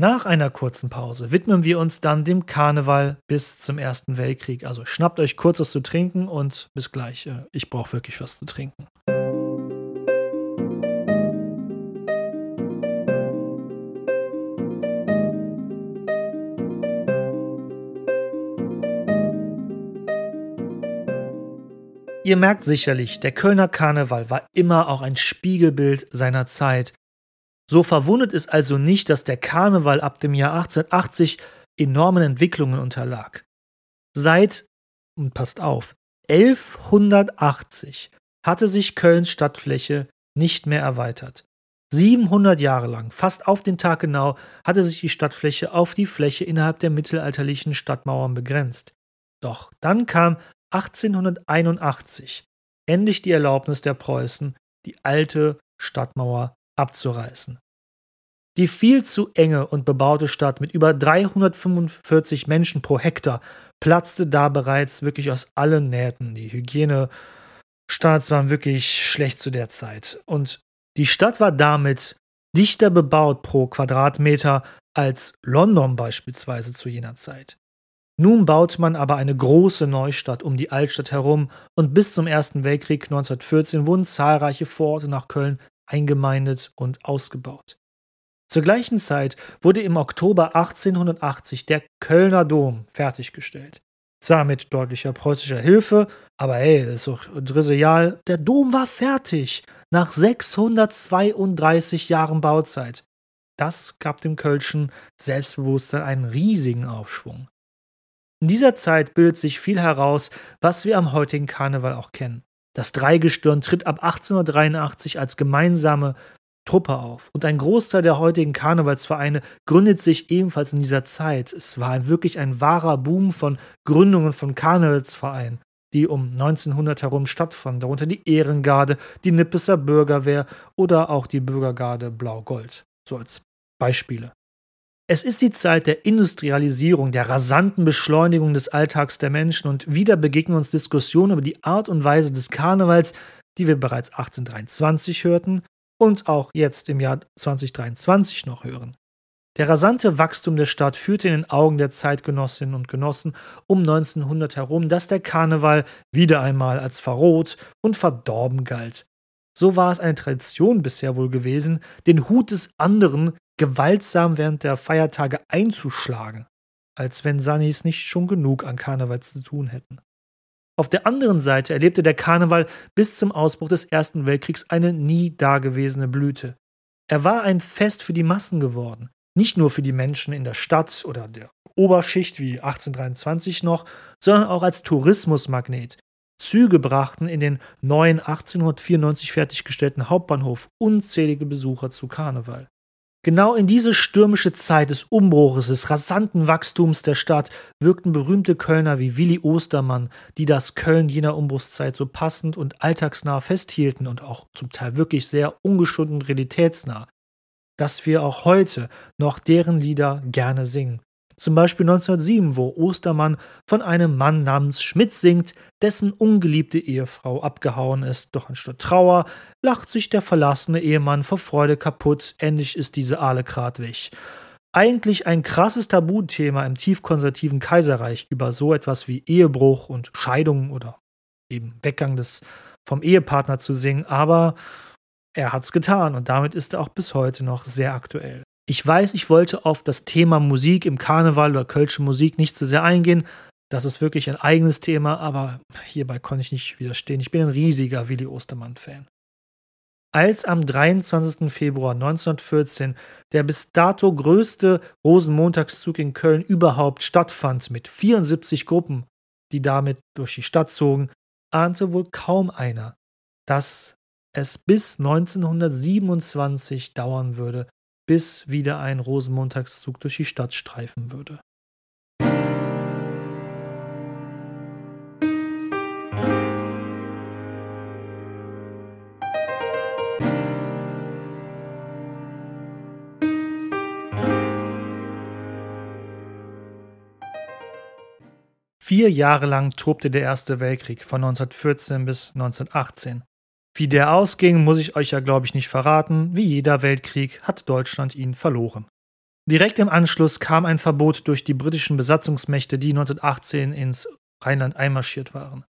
Nach einer kurzen Pause widmen wir uns dann dem Karneval bis zum Ersten Weltkrieg. Also schnappt euch kurz was zu trinken und bis gleich. Äh, ich brauche wirklich was zu trinken. Ihr merkt sicherlich, der Kölner Karneval war immer auch ein Spiegelbild seiner Zeit. So verwundert es also nicht, dass der Karneval ab dem Jahr 1880 enormen Entwicklungen unterlag. Seit, und passt auf, 1180 hatte sich Kölns Stadtfläche nicht mehr erweitert. 700 Jahre lang, fast auf den Tag genau, hatte sich die Stadtfläche auf die Fläche innerhalb der mittelalterlichen Stadtmauern begrenzt. Doch dann kam 1881 endlich die Erlaubnis der Preußen, die alte Stadtmauer abzureißen. Die viel zu enge und bebaute Stadt mit über 345 Menschen pro Hektar platzte da bereits wirklich aus allen Nähten. Die Hygienestandards waren wirklich schlecht zu der Zeit. Und die Stadt war damit dichter bebaut pro Quadratmeter als London beispielsweise zu jener Zeit. Nun baute man aber eine große Neustadt um die Altstadt herum und bis zum Ersten Weltkrieg 1914 wurden zahlreiche Vororte nach Köln eingemeindet und ausgebaut. Zur gleichen Zeit wurde im Oktober 1880 der Kölner Dom fertiggestellt. Zwar mit deutlicher preußischer Hilfe, aber hey, das ist doch trivial. Der Dom war fertig nach 632 Jahren Bauzeit. Das gab dem Kölschen Selbstbewusstsein einen riesigen Aufschwung. In dieser Zeit bildet sich viel heraus, was wir am heutigen Karneval auch kennen. Das Dreigestirn tritt ab 1883 als gemeinsame Truppe auf. Und ein Großteil der heutigen Karnevalsvereine gründet sich ebenfalls in dieser Zeit. Es war wirklich ein wahrer Boom von Gründungen von Karnevalsvereinen, die um 1900 herum stattfanden, darunter die Ehrengarde, die Nippeser Bürgerwehr oder auch die Bürgergarde Blau-Gold, so als Beispiele. Es ist die Zeit der Industrialisierung, der rasanten Beschleunigung des Alltags der Menschen und wieder begegnen uns Diskussionen über die Art und Weise des Karnevals, die wir bereits 1823 hörten, und auch jetzt im Jahr 2023 noch hören. Der rasante Wachstum der Stadt führte in den Augen der Zeitgenossinnen und Genossen um 1900 herum, dass der Karneval wieder einmal als verroht und verdorben galt. So war es eine Tradition bisher wohl gewesen, den Hut des anderen gewaltsam während der Feiertage einzuschlagen, als wenn Sannis nicht schon genug an Karneval zu tun hätten. Auf der anderen Seite erlebte der Karneval bis zum Ausbruch des Ersten Weltkriegs eine nie dagewesene Blüte. Er war ein Fest für die Massen geworden, nicht nur für die Menschen in der Stadt oder der Oberschicht wie 1823 noch, sondern auch als Tourismusmagnet. Züge brachten in den neuen 1894 fertiggestellten Hauptbahnhof unzählige Besucher zu Karneval. Genau in diese stürmische Zeit des Umbruches, des rasanten Wachstums der Stadt wirkten berühmte Kölner wie Willi Ostermann, die das Köln jener Umbruchszeit so passend und alltagsnah festhielten und auch zum Teil wirklich sehr ungeschunden realitätsnah, dass wir auch heute noch deren Lieder gerne singen. Zum Beispiel 1907, wo Ostermann von einem Mann namens Schmidt singt, dessen ungeliebte Ehefrau abgehauen ist. Doch anstatt Trauer lacht sich der verlassene Ehemann vor Freude kaputt. Endlich ist diese Aale grad weg. Eigentlich ein krasses Tabuthema im tiefkonservativen Kaiserreich über so etwas wie Ehebruch und Scheidung oder eben Weggang des vom Ehepartner zu singen, aber er hat's getan und damit ist er auch bis heute noch sehr aktuell. Ich weiß, ich wollte auf das Thema Musik im Karneval oder Kölsche Musik nicht zu sehr eingehen. Das ist wirklich ein eigenes Thema, aber hierbei konnte ich nicht widerstehen. Ich bin ein riesiger Willi Ostermann-Fan. Als am 23. Februar 1914 der bis dato größte Rosenmontagszug in Köln überhaupt stattfand, mit 74 Gruppen, die damit durch die Stadt zogen, ahnte wohl kaum einer, dass es bis 1927 dauern würde, bis wieder ein Rosenmontagszug durch die Stadt streifen würde. Vier Jahre lang tobte der Erste Weltkrieg von 1914 bis 1918. Wie der ausging, muss ich euch ja, glaube ich, nicht verraten. Wie jeder Weltkrieg hat Deutschland ihn verloren. Direkt im Anschluss kam ein Verbot durch die britischen Besatzungsmächte, die 1918 ins Rheinland einmarschiert waren.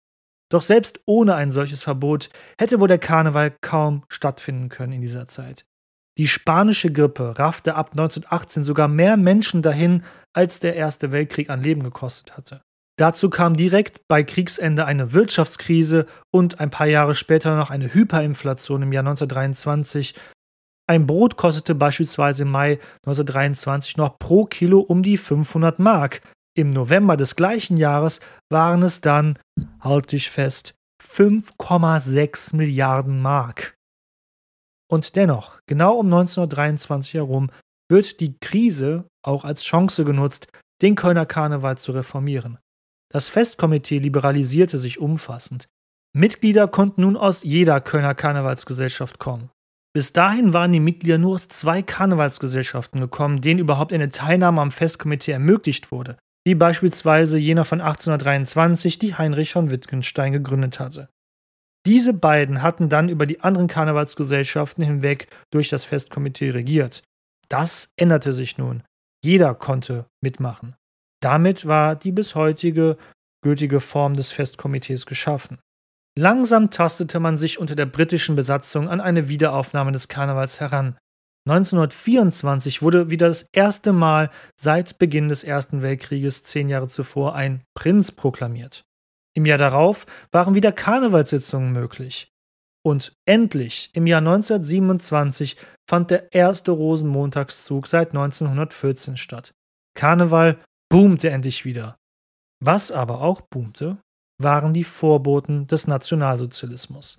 Doch selbst ohne ein solches Verbot hätte wohl der Karneval kaum stattfinden können in dieser Zeit. Die spanische Grippe raffte ab 1918 sogar mehr Menschen dahin, als der Erste Weltkrieg an Leben gekostet hatte. Dazu kam direkt bei Kriegsende eine Wirtschaftskrise und ein paar Jahre später noch eine Hyperinflation im Jahr 1923. Ein Brot kostete beispielsweise im Mai 1923 noch pro Kilo um die 500 Mark. Im November des gleichen Jahres waren es dann, halt dich fest, 5,6 Milliarden Mark. Und dennoch, genau um 1923 herum, wird die Krise auch als Chance genutzt, den Kölner Karneval zu reformieren. Das Festkomitee liberalisierte sich umfassend. Mitglieder konnten nun aus jeder Kölner Karnevalsgesellschaft kommen. Bis dahin waren die Mitglieder nur aus zwei Karnevalsgesellschaften gekommen, denen überhaupt eine Teilnahme am Festkomitee ermöglicht wurde, wie beispielsweise jener von 1823, die Heinrich von Wittgenstein gegründet hatte. Diese beiden hatten dann über die anderen Karnevalsgesellschaften hinweg durch das Festkomitee regiert. Das änderte sich nun. Jeder konnte mitmachen. Damit war die bis heutige gültige Form des Festkomitees geschaffen. Langsam tastete man sich unter der britischen Besatzung an eine Wiederaufnahme des Karnevals heran. 1924 wurde wieder das erste Mal seit Beginn des Ersten Weltkrieges zehn Jahre zuvor ein Prinz proklamiert. Im Jahr darauf waren wieder Karnevalssitzungen möglich. Und endlich, im Jahr 1927, fand der erste Rosenmontagszug seit 1914 statt. Karneval boomte endlich wieder. Was aber auch boomte, waren die Vorboten des Nationalsozialismus.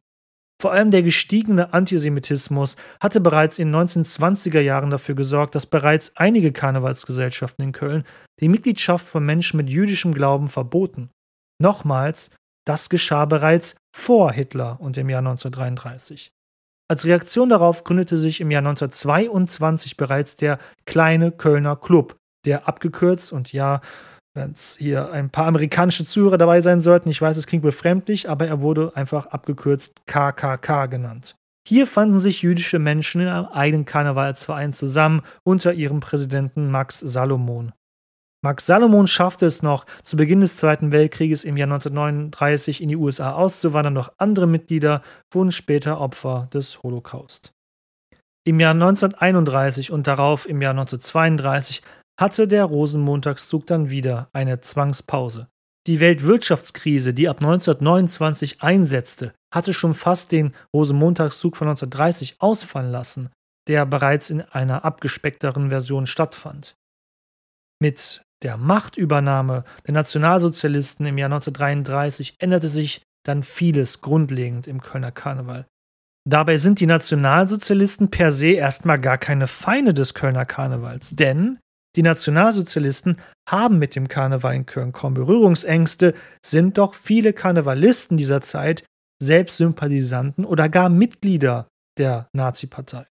Vor allem der gestiegene Antisemitismus hatte bereits in den 1920er Jahren dafür gesorgt, dass bereits einige Karnevalsgesellschaften in Köln die Mitgliedschaft von Menschen mit jüdischem Glauben verboten. Nochmals, das geschah bereits vor Hitler und im Jahr 1933. Als Reaktion darauf gründete sich im Jahr 1922 bereits der Kleine Kölner Club, der abgekürzt und ja, wenn es hier ein paar amerikanische Zuhörer dabei sein sollten, ich weiß, es klingt befremdlich, aber er wurde einfach abgekürzt KKK genannt. Hier fanden sich jüdische Menschen in einem eigenen Karnevalsverein zusammen unter ihrem Präsidenten Max Salomon. Max Salomon schaffte es noch, zu Beginn des Zweiten Weltkrieges im Jahr 1939 in die USA auszuwandern, doch andere Mitglieder wurden später Opfer des Holocaust. Im Jahr 1931 und darauf im Jahr 1932 hatte der Rosenmontagszug dann wieder eine Zwangspause. Die Weltwirtschaftskrise, die ab 1929 einsetzte, hatte schon fast den Rosenmontagszug von 1930 ausfallen lassen, der bereits in einer abgespeckteren Version stattfand. Mit der Machtübernahme der Nationalsozialisten im Jahr 1933 änderte sich dann vieles grundlegend im Kölner Karneval. Dabei sind die Nationalsozialisten per se erstmal gar keine Feinde des Kölner Karnevals, denn die Nationalsozialisten haben mit dem Karneval in Köln kaum Berührungsängste, sind doch viele Karnevalisten dieser Zeit selbst Sympathisanten oder gar Mitglieder der Nazi-Partei.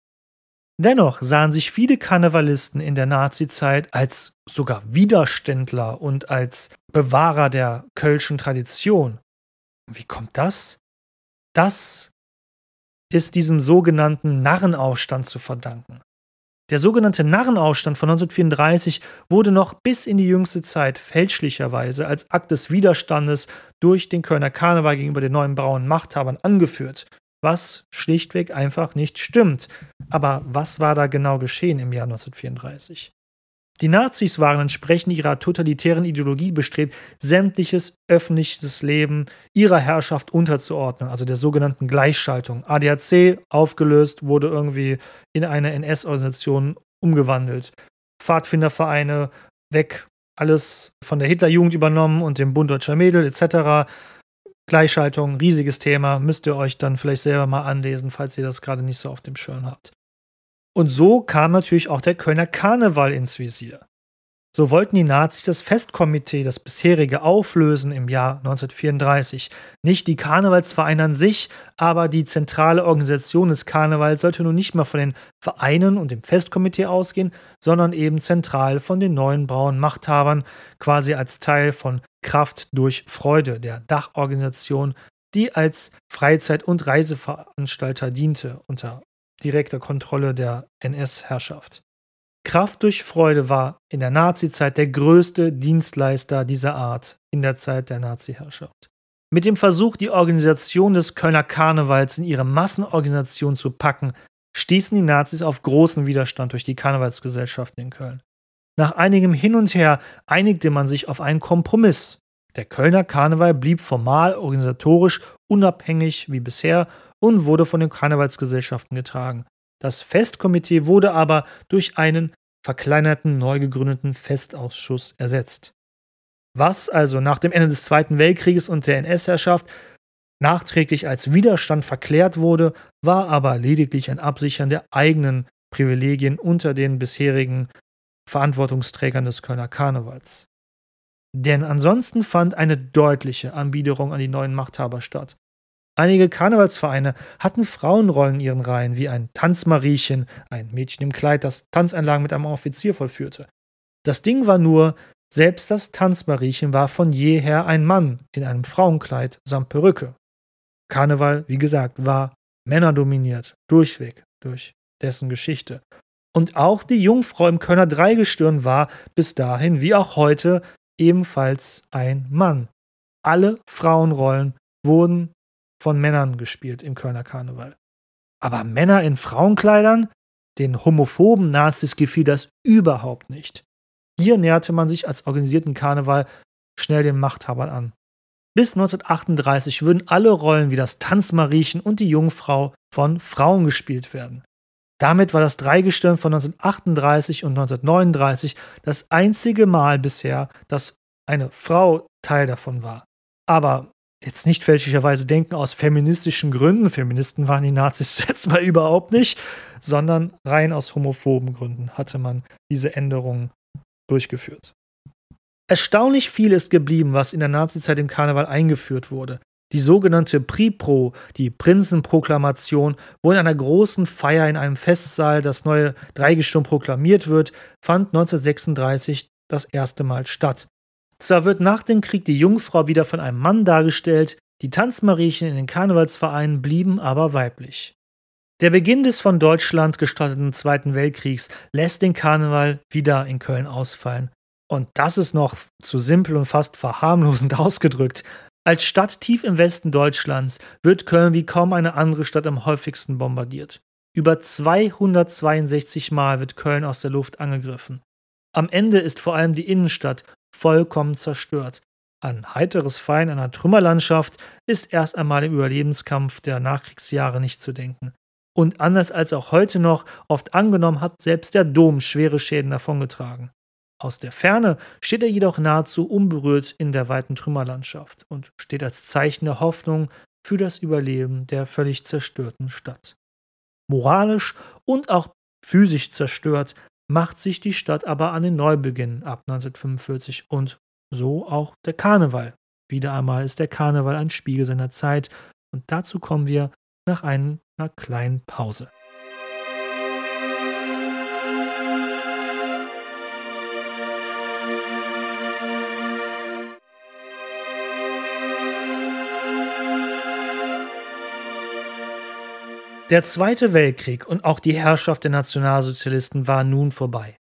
Dennoch sahen sich viele Karnevalisten in der Nazizeit als sogar Widerständler und als Bewahrer der kölschen Tradition. Wie kommt das? Das ist diesem sogenannten Narrenaufstand zu verdanken. Der sogenannte Narrenaufstand von 1934 wurde noch bis in die jüngste Zeit fälschlicherweise als Akt des Widerstandes durch den Kölner Karneval gegenüber den neuen braunen Machthabern angeführt was schlichtweg einfach nicht stimmt. Aber was war da genau geschehen im Jahr 1934? Die Nazis waren entsprechend ihrer totalitären Ideologie bestrebt, sämtliches öffentliches Leben ihrer Herrschaft unterzuordnen, also der sogenannten Gleichschaltung. ADAC aufgelöst, wurde irgendwie in eine NS-Organisation umgewandelt. Pfadfindervereine weg, alles von der Hitlerjugend übernommen und dem Bund Deutscher Mädel etc. Gleichschaltung, riesiges Thema, müsst ihr euch dann vielleicht selber mal anlesen, falls ihr das gerade nicht so auf dem Schirm habt. Und so kam natürlich auch der Kölner Karneval ins Visier. So wollten die Nazis das Festkomitee, das bisherige, auflösen im Jahr 1934. Nicht die Karnevalsvereine an sich, aber die zentrale Organisation des Karnevals sollte nun nicht mehr von den Vereinen und dem Festkomitee ausgehen, sondern eben zentral von den neuen braunen Machthabern, quasi als Teil von Kraft durch Freude, der Dachorganisation, die als Freizeit- und Reiseveranstalter diente unter direkter Kontrolle der NS-Herrschaft. Kraft durch Freude war in der Nazizeit der größte Dienstleister dieser Art in der Zeit der Nazi-Herrschaft. Mit dem Versuch, die Organisation des Kölner Karnevals in ihre Massenorganisation zu packen, stießen die Nazis auf großen Widerstand durch die Karnevalsgesellschaften in Köln. Nach einigem Hin und Her einigte man sich auf einen Kompromiss. Der Kölner Karneval blieb formal organisatorisch unabhängig wie bisher und wurde von den Karnevalsgesellschaften getragen. Das Festkomitee wurde aber durch einen verkleinerten, neu gegründeten Festausschuss ersetzt. Was also nach dem Ende des Zweiten Weltkrieges und der NS-Herrschaft nachträglich als Widerstand verklärt wurde, war aber lediglich ein Absichern der eigenen Privilegien unter den bisherigen Verantwortungsträgern des Kölner Karnevals. Denn ansonsten fand eine deutliche Anbiederung an die neuen Machthaber statt. Einige Karnevalsvereine hatten Frauenrollen in ihren Reihen, wie ein Tanzmariechen, ein Mädchen im Kleid, das Tanzeinlagen mit einem Offizier vollführte. Das Ding war nur, selbst das Tanzmariechen war von jeher ein Mann in einem Frauenkleid samt Perücke. Karneval, wie gesagt, war männerdominiert, durchweg, durch dessen Geschichte. Und auch die Jungfrau im Kölner Dreigestirn war bis dahin, wie auch heute, ebenfalls ein Mann. Alle Frauenrollen wurden von Männern gespielt im Kölner Karneval. Aber Männer in Frauenkleidern? Den homophoben Nazis gefiel das überhaupt nicht. Hier näherte man sich als organisierten Karneval schnell den Machthabern an. Bis 1938 würden alle Rollen wie das Tanzmariechen und die Jungfrau von Frauen gespielt werden. Damit war das Dreigestirn von 1938 und 1939 das einzige Mal bisher, dass eine Frau Teil davon war. Aber jetzt nicht fälschlicherweise denken aus feministischen Gründen, Feministen waren die Nazis jetzt mal überhaupt nicht, sondern rein aus homophoben Gründen hatte man diese Änderungen durchgeführt. Erstaunlich viel ist geblieben, was in der Nazizeit im Karneval eingeführt wurde. Die sogenannte Pripro, die Prinzenproklamation, wo in einer großen Feier in einem Festsaal das neue Dreigestirn proklamiert wird, fand 1936 das erste Mal statt. Zwar wird nach dem Krieg die Jungfrau wieder von einem Mann dargestellt, die Tanzmariechen in den Karnevalsvereinen blieben aber weiblich. Der Beginn des von Deutschland gestarteten Zweiten Weltkriegs lässt den Karneval wieder in Köln ausfallen. Und das ist noch zu simpel und fast verharmlosend ausgedrückt. Als Stadt tief im Westen Deutschlands wird Köln wie kaum eine andere Stadt am häufigsten bombardiert. Über 262 Mal wird Köln aus der Luft angegriffen. Am Ende ist vor allem die Innenstadt vollkommen zerstört. An heiteres Fein einer Trümmerlandschaft ist erst einmal im Überlebenskampf der Nachkriegsjahre nicht zu denken. Und anders als auch heute noch oft angenommen hat selbst der Dom schwere Schäden davongetragen. Aus der Ferne steht er jedoch nahezu unberührt in der weiten Trümmerlandschaft und steht als Zeichen der Hoffnung für das Überleben der völlig zerstörten Stadt. Moralisch und auch physisch zerstört macht sich die Stadt aber an den Neubeginn ab 1945 und so auch der Karneval. Wieder einmal ist der Karneval ein Spiegel seiner Zeit und dazu kommen wir nach einer kleinen Pause. Der Zweite Weltkrieg und auch die Herrschaft der Nationalsozialisten war nun vorbei.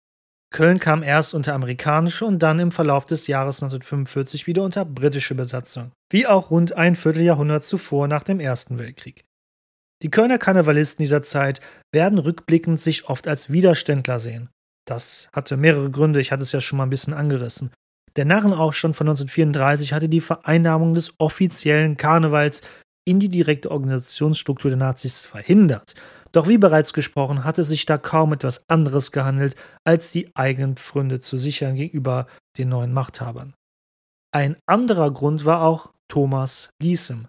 Köln kam erst unter amerikanische und dann im Verlauf des Jahres 1945 wieder unter britische Besatzung, wie auch rund ein Vierteljahrhundert zuvor nach dem Ersten Weltkrieg. Die Kölner Karnevalisten dieser Zeit werden rückblickend sich oft als Widerständler sehen. Das hatte mehrere Gründe, ich hatte es ja schon mal ein bisschen angerissen. Der Narrenaufstand von 1934 hatte die Vereinnahmung des offiziellen Karnevals in die direkte Organisationsstruktur der Nazis verhindert. Doch wie bereits gesprochen, hatte sich da kaum etwas anderes gehandelt, als die eigenen Pfründe zu sichern gegenüber den neuen Machthabern. Ein anderer Grund war auch Thomas Liesem.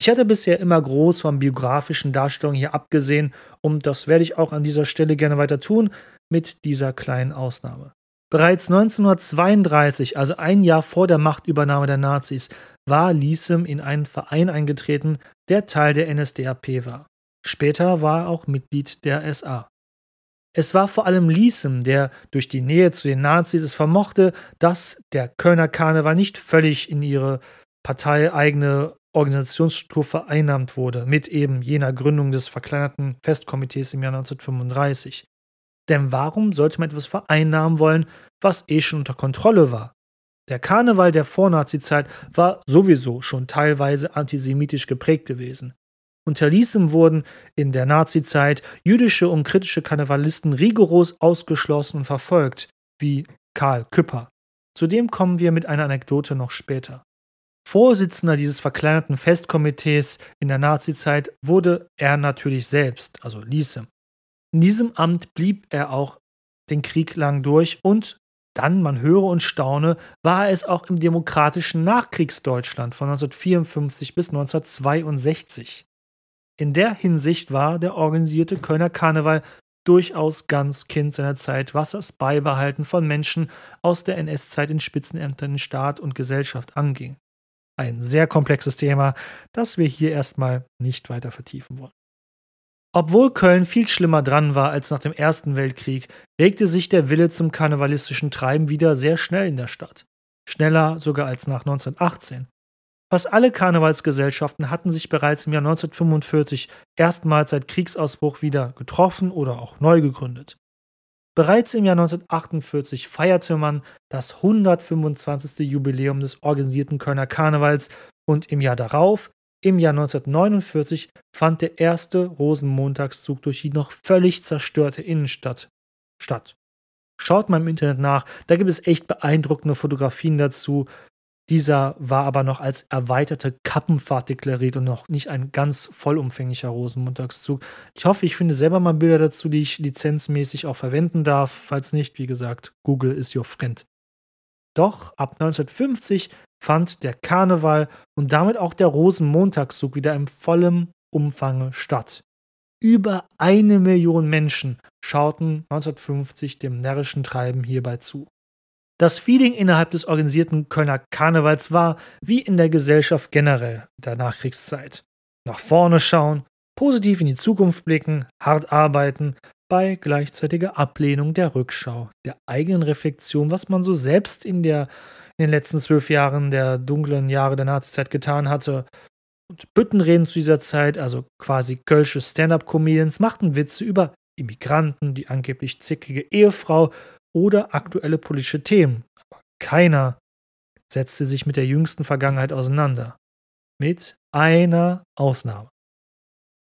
Ich hatte bisher immer groß von biografischen Darstellungen hier abgesehen und das werde ich auch an dieser Stelle gerne weiter tun, mit dieser kleinen Ausnahme. Bereits 1932, also ein Jahr vor der Machtübernahme der Nazis, war Liesem in einen Verein eingetreten, der Teil der NSDAP war. Später war er auch Mitglied der SA. Es war vor allem Liesem, der durch die Nähe zu den Nazis es vermochte, dass der Kölner Karneval nicht völlig in ihre parteieigene Organisationsstruktur vereinnahmt wurde, mit eben jener Gründung des verkleinerten Festkomitees im Jahr 1935. Denn warum sollte man etwas vereinnahmen wollen, was eh schon unter Kontrolle war? Der Karneval der Vornazizeit war sowieso schon teilweise antisemitisch geprägt gewesen. Unter Liesem wurden in der Nazizeit jüdische und kritische Karnevalisten rigoros ausgeschlossen und verfolgt, wie Karl Küpper. Zudem kommen wir mit einer Anekdote noch später. Vorsitzender dieses verkleinerten Festkomitees in der Nazizeit wurde er natürlich selbst, also Liese. In diesem Amt blieb er auch den Krieg lang durch und dann, man höre und staune, war es auch im demokratischen Nachkriegsdeutschland von 1954 bis 1962. In der Hinsicht war der organisierte Kölner Karneval durchaus ganz Kind seiner Zeit, was das Beibehalten von Menschen aus der NS-Zeit in Spitzenämtern in Staat und Gesellschaft anging. Ein sehr komplexes Thema, das wir hier erstmal nicht weiter vertiefen wollen. Obwohl Köln viel schlimmer dran war als nach dem Ersten Weltkrieg, regte sich der Wille zum karnevalistischen Treiben wieder sehr schnell in der Stadt. Schneller sogar als nach 1918. Fast alle Karnevalsgesellschaften hatten sich bereits im Jahr 1945 erstmals seit Kriegsausbruch wieder getroffen oder auch neu gegründet. Bereits im Jahr 1948 feierte man das 125. Jubiläum des organisierten Kölner Karnevals und im Jahr darauf, im Jahr 1949 fand der erste Rosenmontagszug durch die noch völlig zerstörte Innenstadt statt. Schaut mal im Internet nach, da gibt es echt beeindruckende Fotografien dazu. Dieser war aber noch als erweiterte Kappenfahrt deklariert und noch nicht ein ganz vollumfänglicher Rosenmontagszug. Ich hoffe, ich finde selber mal Bilder dazu, die ich lizenzmäßig auch verwenden darf. Falls nicht, wie gesagt, Google ist your friend. Doch ab 1950 fand der Karneval und damit auch der Rosenmontagszug wieder im vollen Umfang statt. Über eine Million Menschen schauten 1950 dem närrischen Treiben hierbei zu. Das Feeling innerhalb des organisierten Kölner Karnevals war, wie in der Gesellschaft generell der Nachkriegszeit. Nach vorne schauen, positiv in die Zukunft blicken, hart arbeiten, bei gleichzeitiger Ablehnung der Rückschau, der eigenen Reflexion, was man so selbst in der in den letzten zwölf Jahren der dunklen Jahre der Nazizeit getan hatte. Und Büttenreden zu dieser Zeit, also quasi kölsche Stand-up-Comedians, machten Witze über Immigranten, die angeblich zickige Ehefrau oder aktuelle politische Themen. Aber keiner setzte sich mit der jüngsten Vergangenheit auseinander. Mit einer Ausnahme.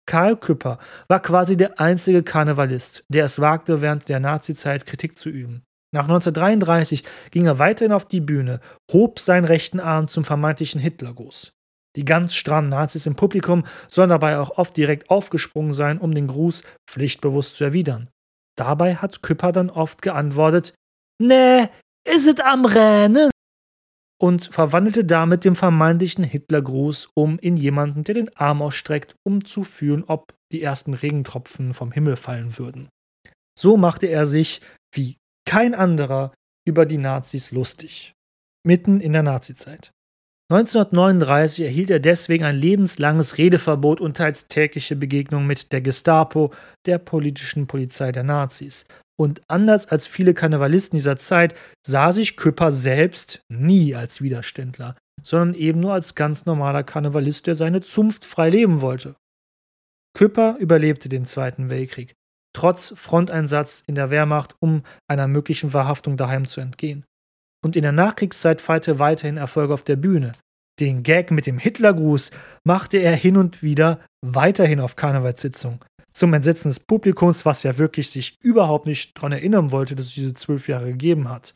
Karl Küpper war quasi der einzige Karnevalist, der es wagte, während der Nazizeit Kritik zu üben. Nach 1933 ging er weiterhin auf die Bühne, hob seinen rechten Arm zum vermeintlichen Hitlergruß. Die ganz strammen Nazis im Publikum sollen dabei auch oft direkt aufgesprungen sein, um den Gruß pflichtbewusst zu erwidern. Dabei hat Küpper dann oft geantwortet: Nee, is it am Rennen? Und verwandelte damit den vermeintlichen Hitlergruß um in jemanden, der den Arm ausstreckt, um zu fühlen, ob die ersten Regentropfen vom Himmel fallen würden. So machte er sich, wie kein anderer über die Nazis lustig. Mitten in der Nazizeit. 1939 erhielt er deswegen ein lebenslanges Redeverbot und teils tägliche Begegnung mit der Gestapo, der politischen Polizei der Nazis. Und anders als viele Karnevalisten dieser Zeit sah sich Küpper selbst nie als Widerständler, sondern eben nur als ganz normaler Karnevalist, der seine Zunft frei leben wollte. Küpper überlebte den Zweiten Weltkrieg trotz Fronteinsatz in der Wehrmacht, um einer möglichen Verhaftung daheim zu entgehen. Und in der Nachkriegszeit feierte weiterhin Erfolge auf der Bühne. Den Gag mit dem Hitlergruß machte er hin und wieder weiterhin auf Karnevalssitzungen. Zum Entsetzen des Publikums, was ja wirklich sich überhaupt nicht daran erinnern wollte, dass es diese zwölf Jahre gegeben hat.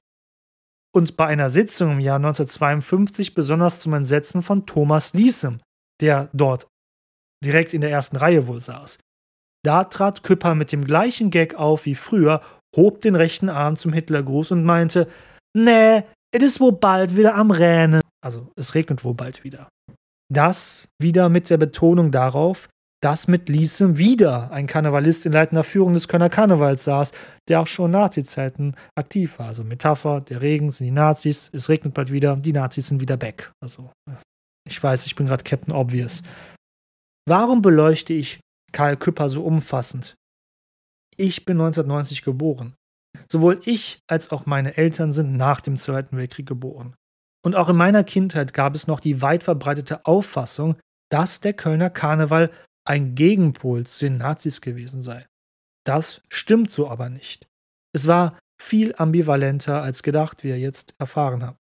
Und bei einer Sitzung im Jahr 1952 besonders zum Entsetzen von Thomas Liesem, der dort direkt in der ersten Reihe wohl saß. Da trat Küpper mit dem gleichen Gag auf wie früher, hob den rechten Arm zum Hitlergruß und meinte: Nee, es ist wohl bald wieder am Rennen. Also, es regnet wohl bald wieder. Das wieder mit der Betonung darauf, dass mit Liesem wieder ein Karnevalist in leitender Führung des Kölner Karnevals saß, der auch schon Nazi-Zeiten aktiv war. Also Metapher, der Regen sind die Nazis, es regnet bald wieder, die Nazis sind wieder back. Also, ich weiß, ich bin gerade Captain Obvious. Warum beleuchte ich Karl Küpper so umfassend. Ich bin 1990 geboren. Sowohl ich als auch meine Eltern sind nach dem Zweiten Weltkrieg geboren. Und auch in meiner Kindheit gab es noch die weit verbreitete Auffassung, dass der Kölner Karneval ein Gegenpol zu den Nazis gewesen sei. Das stimmt so aber nicht. Es war viel ambivalenter als gedacht, wie ihr jetzt erfahren habt.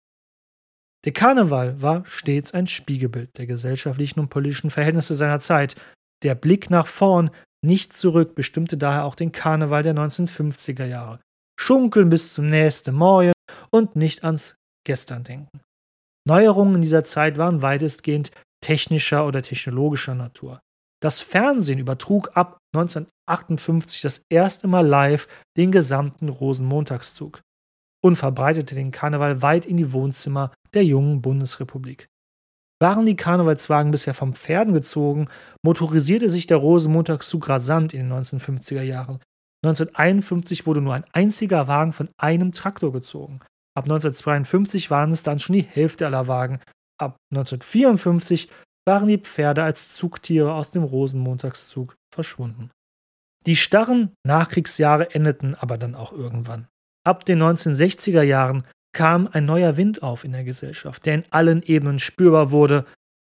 Der Karneval war stets ein Spiegelbild der gesellschaftlichen und politischen Verhältnisse seiner Zeit, der Blick nach vorn, nicht zurück, bestimmte daher auch den Karneval der 1950er Jahre. Schunkeln bis zum nächsten Morgen und nicht ans Gestern denken. Neuerungen in dieser Zeit waren weitestgehend technischer oder technologischer Natur. Das Fernsehen übertrug ab 1958 das erste Mal live den gesamten Rosenmontagszug und verbreitete den Karneval weit in die Wohnzimmer der jungen Bundesrepublik. Waren die Karnevalswagen bisher vom Pferden gezogen, motorisierte sich der Rosenmontagszug rasant in den 1950er Jahren. 1951 wurde nur ein einziger Wagen von einem Traktor gezogen. Ab 1952 waren es dann schon die Hälfte aller Wagen. Ab 1954 waren die Pferde als Zugtiere aus dem Rosenmontagszug verschwunden. Die starren Nachkriegsjahre endeten aber dann auch irgendwann. Ab den 1960er Jahren kam ein neuer Wind auf in der Gesellschaft, der in allen Ebenen spürbar wurde.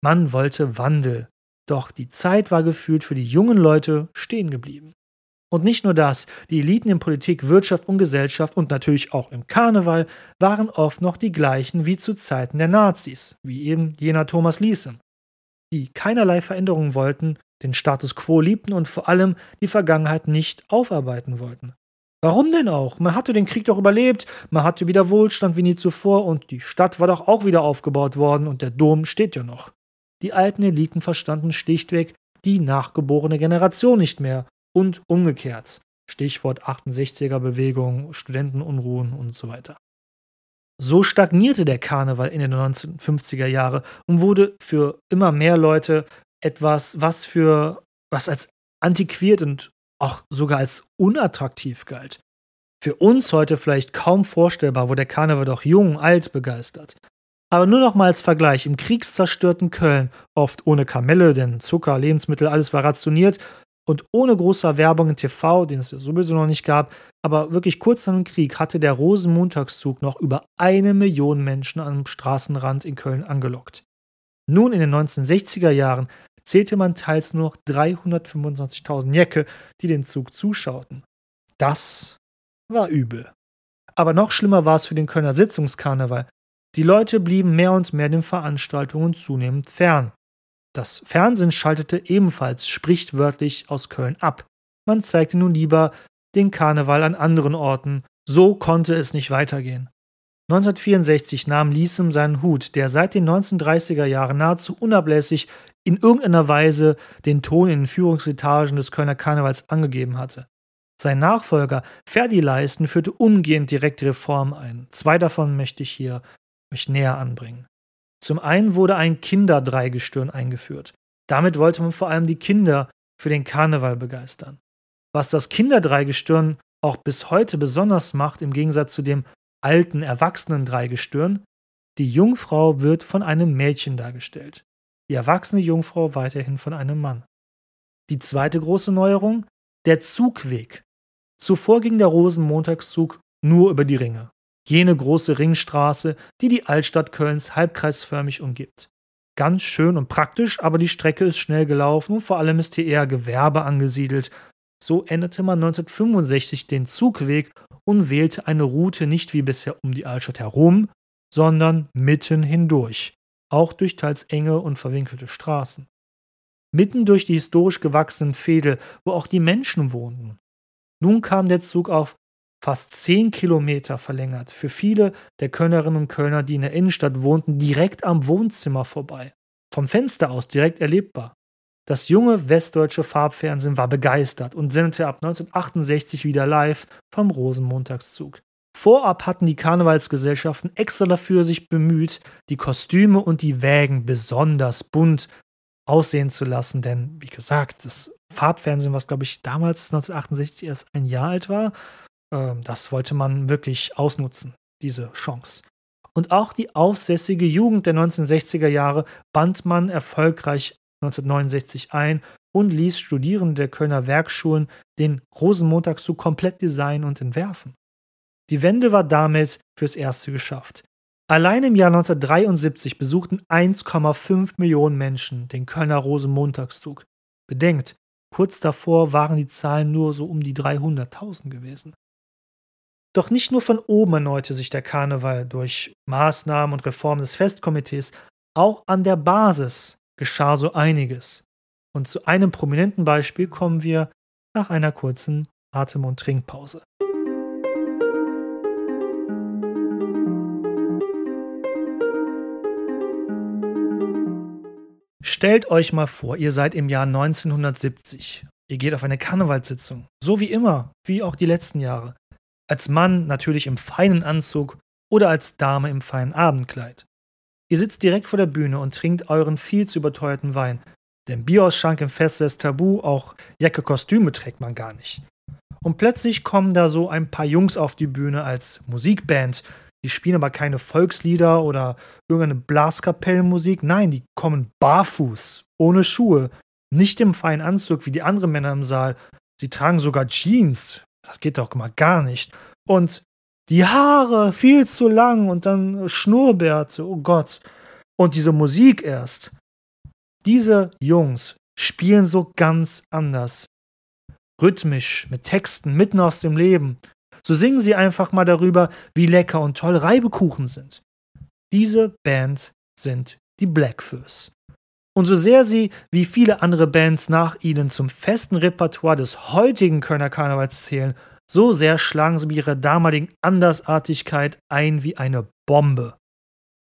Man wollte Wandel. Doch die Zeit war gefühlt für die jungen Leute stehen geblieben. Und nicht nur das, die Eliten in Politik, Wirtschaft und Gesellschaft und natürlich auch im Karneval waren oft noch die gleichen wie zu Zeiten der Nazis, wie eben jener Thomas Liesem, die keinerlei Veränderungen wollten, den Status quo liebten und vor allem die Vergangenheit nicht aufarbeiten wollten. Warum denn auch? Man hatte den Krieg doch überlebt, man hatte wieder Wohlstand wie nie zuvor und die Stadt war doch auch wieder aufgebaut worden und der Dom steht ja noch. Die alten Eliten verstanden schlichtweg die nachgeborene Generation nicht mehr und umgekehrt. Stichwort 68er Bewegung, Studentenunruhen und so weiter. So stagnierte der Karneval in den 1950er Jahren und wurde für immer mehr Leute etwas, was für was als antiquiert und auch sogar als unattraktiv galt. Für uns heute vielleicht kaum vorstellbar, wo der Karneval doch jung, alt begeistert. Aber nur noch mal als Vergleich, im kriegszerstörten Köln, oft ohne Kamelle, denn Zucker, Lebensmittel, alles war rationiert und ohne großer Werbung in TV, den es ja sowieso noch nicht gab, aber wirklich kurz nach dem Krieg hatte der Rosenmontagszug noch über eine Million Menschen am Straßenrand in Köln angelockt. Nun in den 1960er Jahren zählte man teils nur noch 325.000 Jäcke, die den Zug zuschauten. Das war übel. Aber noch schlimmer war es für den Kölner Sitzungskarneval. Die Leute blieben mehr und mehr den Veranstaltungen zunehmend fern. Das Fernsehen schaltete ebenfalls sprichwörtlich aus Köln ab. Man zeigte nun lieber den Karneval an anderen Orten. So konnte es nicht weitergehen. 1964 nahm Liesem seinen Hut, der seit den 1930er Jahren nahezu unablässig in irgendeiner Weise den Ton in den Führungsetagen des Kölner Karnevals angegeben hatte. Sein Nachfolger Ferdi Leisten führte umgehend direkte Reformen ein. Zwei davon möchte ich hier euch näher anbringen. Zum einen wurde ein Kinderdreigestirn eingeführt. Damit wollte man vor allem die Kinder für den Karneval begeistern. Was das Kinderdreigestirn auch bis heute besonders macht, im Gegensatz zu dem alten erwachsenen Dreigestirn, die Jungfrau wird von einem Mädchen dargestellt, die erwachsene Jungfrau weiterhin von einem Mann. Die zweite große Neuerung, der Zugweg. Zuvor ging der Rosenmontagszug nur über die Ringe, jene große Ringstraße, die die Altstadt Kölns halbkreisförmig umgibt. Ganz schön und praktisch, aber die Strecke ist schnell gelaufen und vor allem ist hier eher Gewerbe angesiedelt. So änderte man 1965 den Zugweg und wählte eine Route nicht wie bisher um die Altstadt herum, sondern mitten hindurch, auch durch teils enge und verwinkelte Straßen. Mitten durch die historisch gewachsenen Fädel, wo auch die Menschen wohnten. Nun kam der Zug auf fast zehn Kilometer verlängert, für viele der Kölnerinnen und Kölner, die in der Innenstadt wohnten, direkt am Wohnzimmer vorbei. Vom Fenster aus direkt erlebbar. Das junge westdeutsche Farbfernsehen war begeistert und sendete ab 1968 wieder live vom Rosenmontagszug. Vorab hatten die Karnevalsgesellschaften extra dafür sich bemüht, die Kostüme und die Wägen besonders bunt aussehen zu lassen, denn wie gesagt, das Farbfernsehen, was glaube ich damals 1968 erst ein Jahr alt war, äh, das wollte man wirklich ausnutzen, diese Chance. Und auch die aufsässige Jugend der 1960er Jahre band man erfolgreich 1969 ein und ließ Studierende der Kölner Werkschulen den Rosenmontagszug komplett designen und entwerfen. Die Wende war damit fürs Erste geschafft. Allein im Jahr 1973 besuchten 1,5 Millionen Menschen den Kölner Rosenmontagszug. Bedenkt, kurz davor waren die Zahlen nur so um die 300.000 gewesen. Doch nicht nur von oben erneute sich der Karneval durch Maßnahmen und Reformen des Festkomitees, auch an der Basis geschah so einiges. Und zu einem prominenten Beispiel kommen wir nach einer kurzen Atem- und Trinkpause. Stellt euch mal vor, ihr seid im Jahr 1970. Ihr geht auf eine Karnevalssitzung, so wie immer, wie auch die letzten Jahre. Als Mann natürlich im feinen Anzug oder als Dame im feinen Abendkleid. Ihr sitzt direkt vor der Bühne und trinkt euren viel zu überteuerten Wein. Denn Bierausschank im Fest ist tabu, auch Jacke Kostüme trägt man gar nicht. Und plötzlich kommen da so ein paar Jungs auf die Bühne als Musikband. Die spielen aber keine Volkslieder oder irgendeine Blaskapellenmusik. Nein, die kommen barfuß, ohne Schuhe, nicht im feinen Anzug wie die anderen Männer im Saal. Sie tragen sogar Jeans. Das geht doch mal gar nicht. Und die Haare viel zu lang und dann Schnurrbärte. Oh Gott. Und diese Musik erst. Diese Jungs spielen so ganz anders rhythmisch, mit Texten mitten aus dem Leben. So singen sie einfach mal darüber, wie lecker und toll Reibekuchen sind. Diese Band sind die Blackfoes. Und so sehr sie, wie viele andere Bands nach ihnen, zum festen Repertoire des heutigen Kölner Karnevals zählen, so sehr schlagen sie mit ihrer damaligen Andersartigkeit ein wie eine Bombe.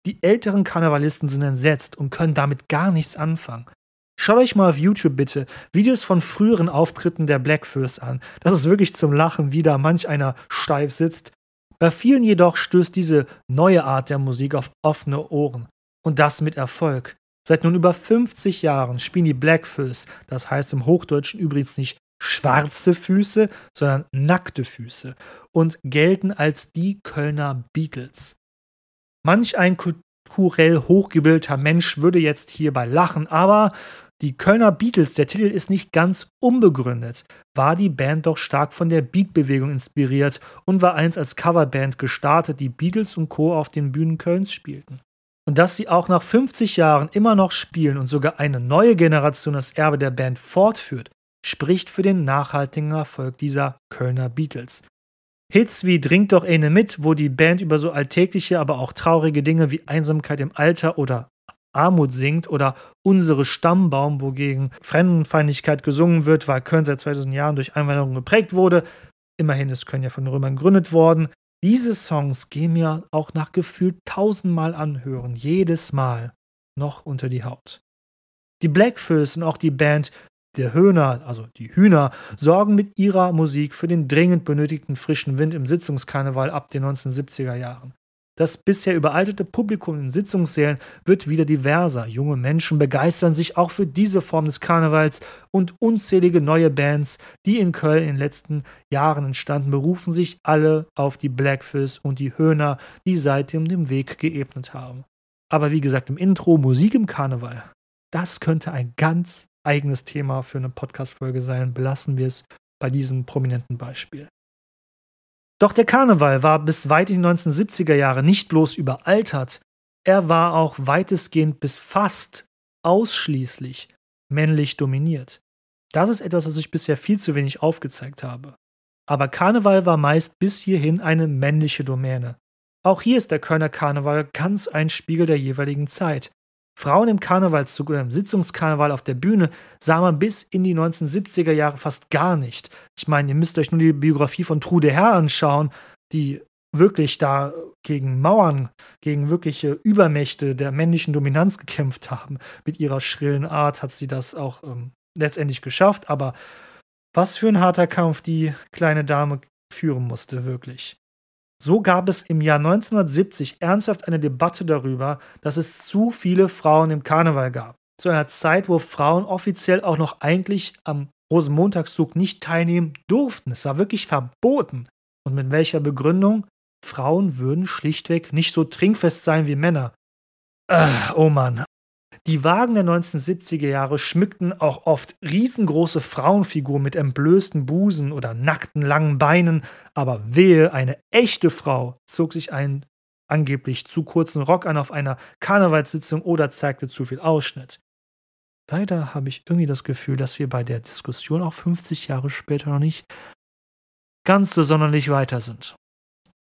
Die älteren Karnevalisten sind entsetzt und können damit gar nichts anfangen. Schaut euch mal auf YouTube bitte Videos von früheren Auftritten der Blackfoes an. Das ist wirklich zum Lachen, wie da manch einer steif sitzt. Bei vielen jedoch stößt diese neue Art der Musik auf offene Ohren. Und das mit Erfolg. Seit nun über 50 Jahren spielen die Blackfoes, das heißt im Hochdeutschen übrigens nicht schwarze Füße, sondern nackte Füße und gelten als die Kölner Beatles. Manch ein kulturell hochgebildeter Mensch würde jetzt hierbei lachen, aber die Kölner Beatles, der Titel ist nicht ganz unbegründet, war die Band doch stark von der Beatbewegung inspiriert und war einst als Coverband gestartet, die Beatles und Co. auf den Bühnen Kölns spielten. Und dass sie auch nach 50 Jahren immer noch spielen und sogar eine neue Generation das Erbe der Band fortführt, spricht für den nachhaltigen Erfolg dieser Kölner Beatles. Hits wie Drink doch eine mit, wo die Band über so alltägliche, aber auch traurige Dinge wie Einsamkeit im Alter oder Armut singt oder Unsere Stammbaum, wogegen Fremdenfeindlichkeit gesungen wird, weil Köln seit 2000 Jahren durch Einwanderung geprägt wurde. Immerhin ist Köln ja von Römern gegründet worden. Diese Songs gehen mir auch nach gefühlt tausendmal anhören, jedes Mal noch unter die Haut. Die Blackfoes und auch die Band der Höhner, also die Hühner, sorgen mit ihrer Musik für den dringend benötigten frischen Wind im Sitzungskarneval ab den 1970er Jahren. Das bisher überaltete Publikum in Sitzungssälen wird wieder diverser. Junge Menschen begeistern sich auch für diese Form des Karnevals und unzählige neue Bands, die in Köln in den letzten Jahren entstanden, berufen sich alle auf die Blackfish und die Höhner, die seitdem den Weg geebnet haben. Aber wie gesagt, im Intro Musik im Karneval. Das könnte ein ganz eigenes Thema für eine Podcast-Folge sein. Belassen wir es bei diesem prominenten Beispiel. Doch der Karneval war bis weit in die 1970er Jahre nicht bloß überaltert, er war auch weitestgehend bis fast ausschließlich männlich dominiert. Das ist etwas, was ich bisher viel zu wenig aufgezeigt habe. Aber Karneval war meist bis hierhin eine männliche Domäne. Auch hier ist der Kölner Karneval ganz ein Spiegel der jeweiligen Zeit. Frauen im Karnevalszug oder im Sitzungskarneval auf der Bühne sah man bis in die 1970er Jahre fast gar nicht. Ich meine, ihr müsst euch nur die Biografie von Trude Herr anschauen, die wirklich da gegen Mauern, gegen wirkliche Übermächte der männlichen Dominanz gekämpft haben. Mit ihrer schrillen Art hat sie das auch ähm, letztendlich geschafft, aber was für ein harter Kampf die kleine Dame führen musste, wirklich. So gab es im Jahr 1970 ernsthaft eine Debatte darüber, dass es zu viele Frauen im Karneval gab. Zu einer Zeit, wo Frauen offiziell auch noch eigentlich am Rosenmontagszug nicht teilnehmen durften. Es war wirklich verboten. Und mit welcher Begründung? Frauen würden schlichtweg nicht so trinkfest sein wie Männer. Äh, oh Mann, die Wagen der 1970er Jahre schmückten auch oft riesengroße Frauenfiguren mit entblößten Busen oder nackten langen Beinen, aber wehe, eine echte Frau zog sich einen angeblich zu kurzen Rock an auf einer Karnevalssitzung oder zeigte zu viel Ausschnitt. Leider habe ich irgendwie das Gefühl, dass wir bei der Diskussion auch 50 Jahre später noch nicht ganz so sonderlich weiter sind.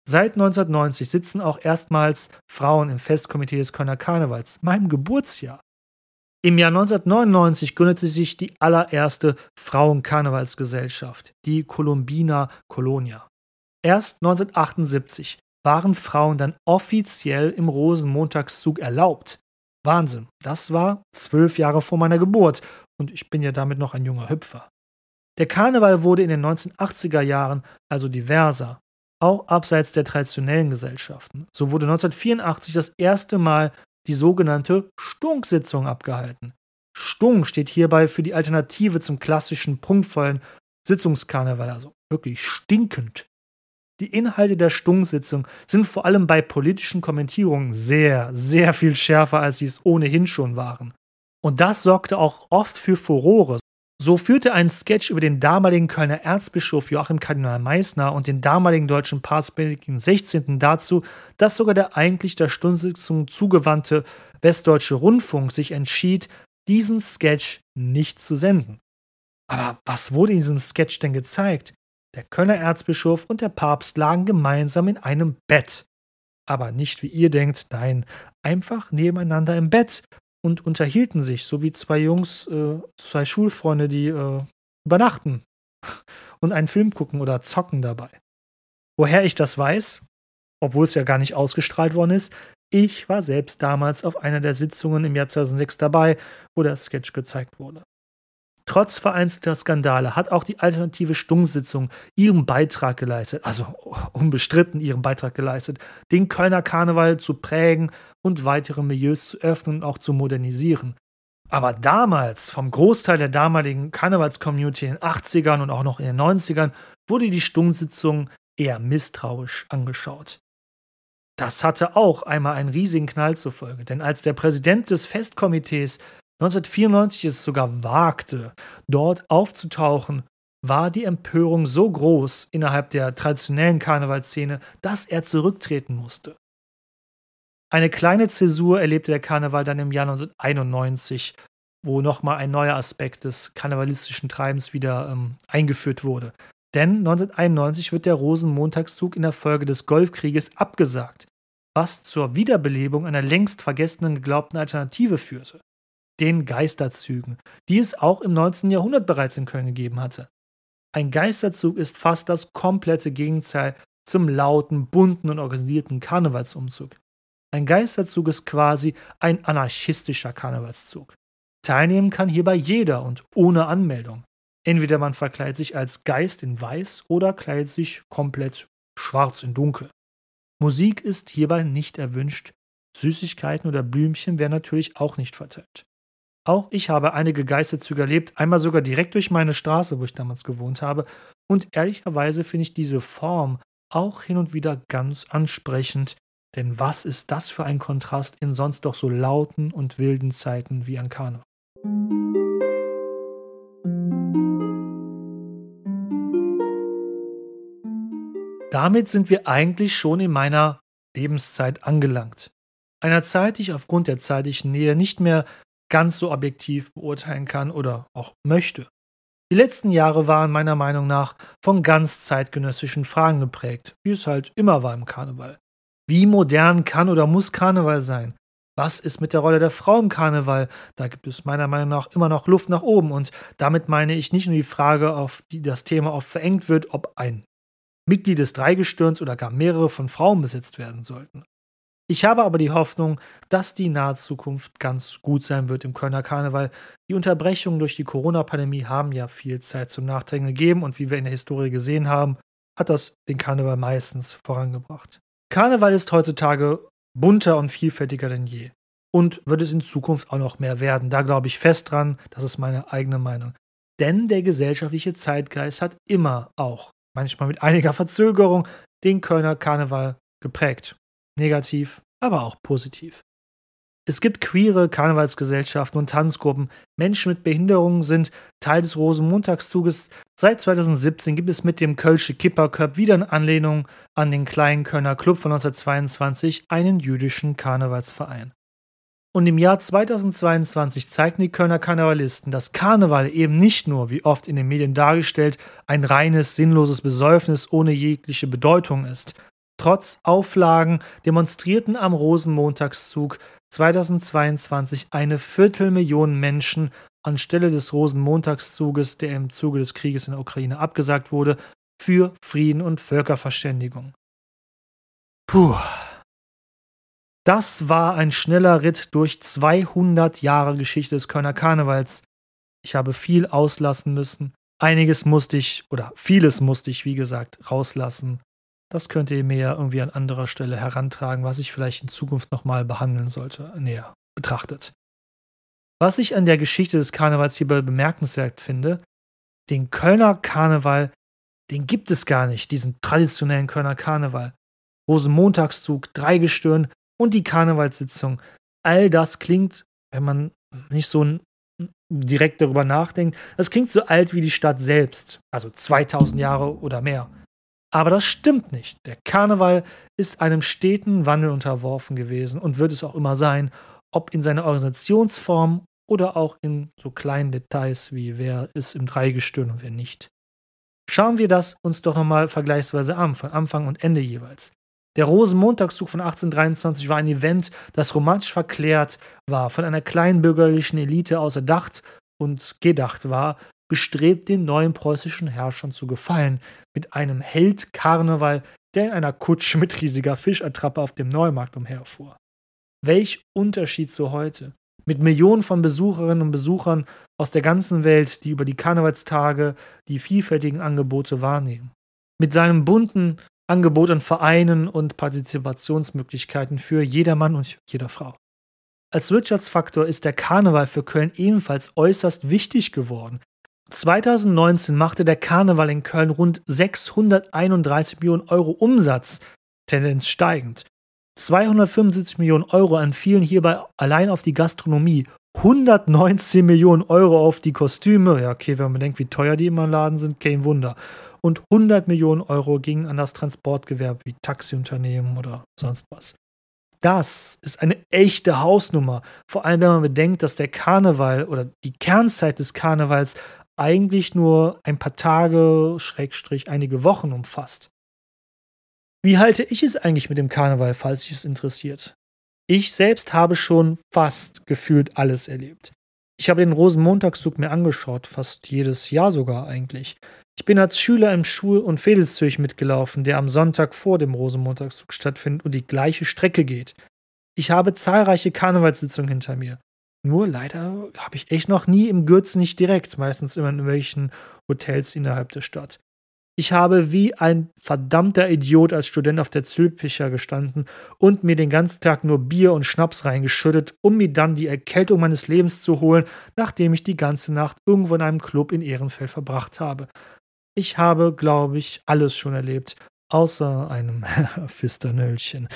Seit 1990 sitzen auch erstmals Frauen im Festkomitee des Kölner Karnevals, meinem Geburtsjahr. Im Jahr 1999 gründete sich die allererste Frauenkarnevalsgesellschaft, die Columbina Colonia. Erst 1978 waren Frauen dann offiziell im Rosenmontagszug erlaubt. Wahnsinn. Das war zwölf Jahre vor meiner Geburt und ich bin ja damit noch ein junger Hüpfer. Der Karneval wurde in den 1980er Jahren also diverser, auch abseits der traditionellen Gesellschaften. So wurde 1984 das erste Mal die sogenannte Stunksitzung abgehalten. Stunk steht hierbei für die Alternative zum klassischen prunkvollen Sitzungskarneval, also wirklich stinkend. Die Inhalte der Stunksitzung sind vor allem bei politischen Kommentierungen sehr, sehr viel schärfer, als sie es ohnehin schon waren. Und das sorgte auch oft für Furore. So führte ein Sketch über den damaligen Kölner Erzbischof Joachim Kardinal Meissner und den damaligen deutschen Papst Benedikt XVI. dazu, dass sogar der eigentlich der Stundensitzung zugewandte Westdeutsche Rundfunk sich entschied, diesen Sketch nicht zu senden. Aber was wurde in diesem Sketch denn gezeigt? Der Kölner Erzbischof und der Papst lagen gemeinsam in einem Bett. Aber nicht wie ihr denkt, nein, einfach nebeneinander im Bett und unterhielten sich, so wie zwei Jungs, äh, zwei Schulfreunde, die äh, übernachten und einen Film gucken oder zocken dabei. Woher ich das weiß, obwohl es ja gar nicht ausgestrahlt worden ist, ich war selbst damals auf einer der Sitzungen im Jahr 2006 dabei, wo der Sketch gezeigt wurde. Trotz vereinzelter Skandale hat auch die alternative Stunksitzung ihren Beitrag geleistet, also unbestritten ihren Beitrag geleistet, den Kölner Karneval zu prägen und weitere Milieus zu öffnen und auch zu modernisieren. Aber damals, vom Großteil der damaligen Karnevals-Community in den 80ern und auch noch in den 90ern, wurde die Stunksitzung eher misstrauisch angeschaut. Das hatte auch einmal einen riesigen Knall zur Folge, denn als der Präsident des Festkomitees 1994 es sogar wagte, dort aufzutauchen, war die Empörung so groß innerhalb der traditionellen Karnevalszene, dass er zurücktreten musste. Eine kleine Zäsur erlebte der Karneval dann im Jahr 1991, wo nochmal ein neuer Aspekt des karnevalistischen Treibens wieder ähm, eingeführt wurde. Denn 1991 wird der Rosenmontagszug in der Folge des Golfkrieges abgesagt, was zur Wiederbelebung einer längst vergessenen geglaubten Alternative führte den Geisterzügen, die es auch im 19. Jahrhundert bereits in Köln gegeben hatte. Ein Geisterzug ist fast das komplette Gegenteil zum lauten, bunten und organisierten Karnevalsumzug. Ein Geisterzug ist quasi ein anarchistischer Karnevalszug. Teilnehmen kann hierbei jeder und ohne Anmeldung. Entweder man verkleidet sich als Geist in Weiß oder kleidet sich komplett schwarz in Dunkel. Musik ist hierbei nicht erwünscht, Süßigkeiten oder Blümchen werden natürlich auch nicht verteilt. Auch ich habe einige Geisterzüge erlebt, einmal sogar direkt durch meine Straße, wo ich damals gewohnt habe. Und ehrlicherweise finde ich diese Form auch hin und wieder ganz ansprechend. Denn was ist das für ein Kontrast in sonst doch so lauten und wilden Zeiten wie an Karneval? Damit sind wir eigentlich schon in meiner Lebenszeit angelangt. Einer Zeit, die ich aufgrund der zeitlichen Nähe nicht mehr ganz so objektiv beurteilen kann oder auch möchte. Die letzten Jahre waren meiner Meinung nach von ganz zeitgenössischen Fragen geprägt, wie es halt immer war im Karneval. Wie modern kann oder muss Karneval sein? Was ist mit der Rolle der Frau im Karneval? Da gibt es meiner Meinung nach immer noch Luft nach oben und damit meine ich nicht nur die Frage, auf die das Thema oft verengt wird, ob ein Mitglied des Dreigestirns oder gar mehrere von Frauen besetzt werden sollten. Ich habe aber die Hoffnung, dass die nahe Zukunft ganz gut sein wird im Kölner Karneval. Die Unterbrechungen durch die Corona-Pandemie haben ja viel Zeit zum Nachdenken gegeben und wie wir in der Historie gesehen haben, hat das den Karneval meistens vorangebracht. Karneval ist heutzutage bunter und vielfältiger denn je. Und wird es in Zukunft auch noch mehr werden. Da glaube ich fest dran, das ist meine eigene Meinung. Denn der gesellschaftliche Zeitgeist hat immer auch, manchmal mit einiger Verzögerung, den Kölner Karneval geprägt negativ, aber auch positiv. Es gibt queere Karnevalsgesellschaften und Tanzgruppen. Menschen mit Behinderungen sind Teil des Rosenmontagszuges. Seit 2017 gibt es mit dem Kölsche Kipperköp wieder in Anlehnung an den kleinen Kölner Club von 1922 einen jüdischen Karnevalsverein. Und im Jahr 2022 zeigten die Kölner Karnevalisten, dass Karneval eben nicht nur, wie oft in den Medien dargestellt, ein reines, sinnloses Besäufnis ohne jegliche Bedeutung ist, Trotz Auflagen demonstrierten am Rosenmontagszug 2022 eine Viertelmillion Menschen anstelle des Rosenmontagszuges, der im Zuge des Krieges in der Ukraine abgesagt wurde, für Frieden und Völkerverständigung. Puh. Das war ein schneller Ritt durch 200 Jahre Geschichte des Kölner Karnevals. Ich habe viel auslassen müssen. Einiges musste ich, oder vieles musste ich, wie gesagt, rauslassen. Das könnt ihr mir ja irgendwie an anderer Stelle herantragen, was ich vielleicht in Zukunft nochmal behandeln sollte, näher betrachtet. Was ich an der Geschichte des Karnevals hierbei bemerkenswert finde, den Kölner Karneval, den gibt es gar nicht, diesen traditionellen Kölner Karneval. Rosenmontagszug, Dreigestirn und die Karnevalssitzung. All das klingt, wenn man nicht so direkt darüber nachdenkt, das klingt so alt wie die Stadt selbst, also 2000 Jahre oder mehr. Aber das stimmt nicht. Der Karneval ist einem steten Wandel unterworfen gewesen und wird es auch immer sein, ob in seiner Organisationsform oder auch in so kleinen Details wie wer ist im Dreigestirn und wer nicht. Schauen wir das uns doch nochmal vergleichsweise an, von Anfang und Ende jeweils. Der Rosenmontagszug von 1823 war ein Event, das romantisch verklärt war, von einer kleinbürgerlichen Elite außerdacht und gedacht war, bestrebt den neuen preußischen Herrschern zu gefallen, mit einem Held Karneval, der in einer Kutsche mit riesiger Fischattrappe auf dem Neumarkt umherfuhr. Welch Unterschied zu heute. Mit Millionen von Besucherinnen und Besuchern aus der ganzen Welt, die über die Karnevalstage die vielfältigen Angebote wahrnehmen. Mit seinem bunten Angebot an Vereinen und Partizipationsmöglichkeiten für jedermann und jeder Frau. Als Wirtschaftsfaktor ist der Karneval für Köln ebenfalls äußerst wichtig geworden. 2019 machte der Karneval in Köln rund 631 Millionen Euro Umsatz, Tendenz steigend. 275 Millionen Euro entfielen hierbei allein auf die Gastronomie, 119 Millionen Euro auf die Kostüme, ja okay, wenn man bedenkt, wie teuer die immer im Laden sind, kein Wunder. Und 100 Millionen Euro gingen an das Transportgewerbe wie Taxiunternehmen oder sonst was. Das ist eine echte Hausnummer. Vor allem, wenn man bedenkt, dass der Karneval oder die Kernzeit des Karnevals eigentlich nur ein paar Tage, Schrägstrich, einige Wochen umfasst. Wie halte ich es eigentlich mit dem Karneval, falls sich es interessiert? Ich selbst habe schon fast gefühlt alles erlebt. Ich habe den Rosenmontagszug mir angeschaut, fast jedes Jahr sogar eigentlich. Ich bin als Schüler im Schul- und Fädelszürch mitgelaufen, der am Sonntag vor dem Rosenmontagszug stattfindet und die gleiche Strecke geht. Ich habe zahlreiche Karnevalssitzungen hinter mir. Nur leider habe ich echt noch nie im Gürz nicht direkt, meistens immer in irgendwelchen Hotels innerhalb der Stadt. Ich habe wie ein verdammter Idiot als Student auf der Zülpicher gestanden und mir den ganzen Tag nur Bier und Schnaps reingeschüttet, um mir dann die Erkältung meines Lebens zu holen, nachdem ich die ganze Nacht irgendwo in einem Club in Ehrenfeld verbracht habe. Ich habe, glaube ich, alles schon erlebt, außer einem Fisternöllchen,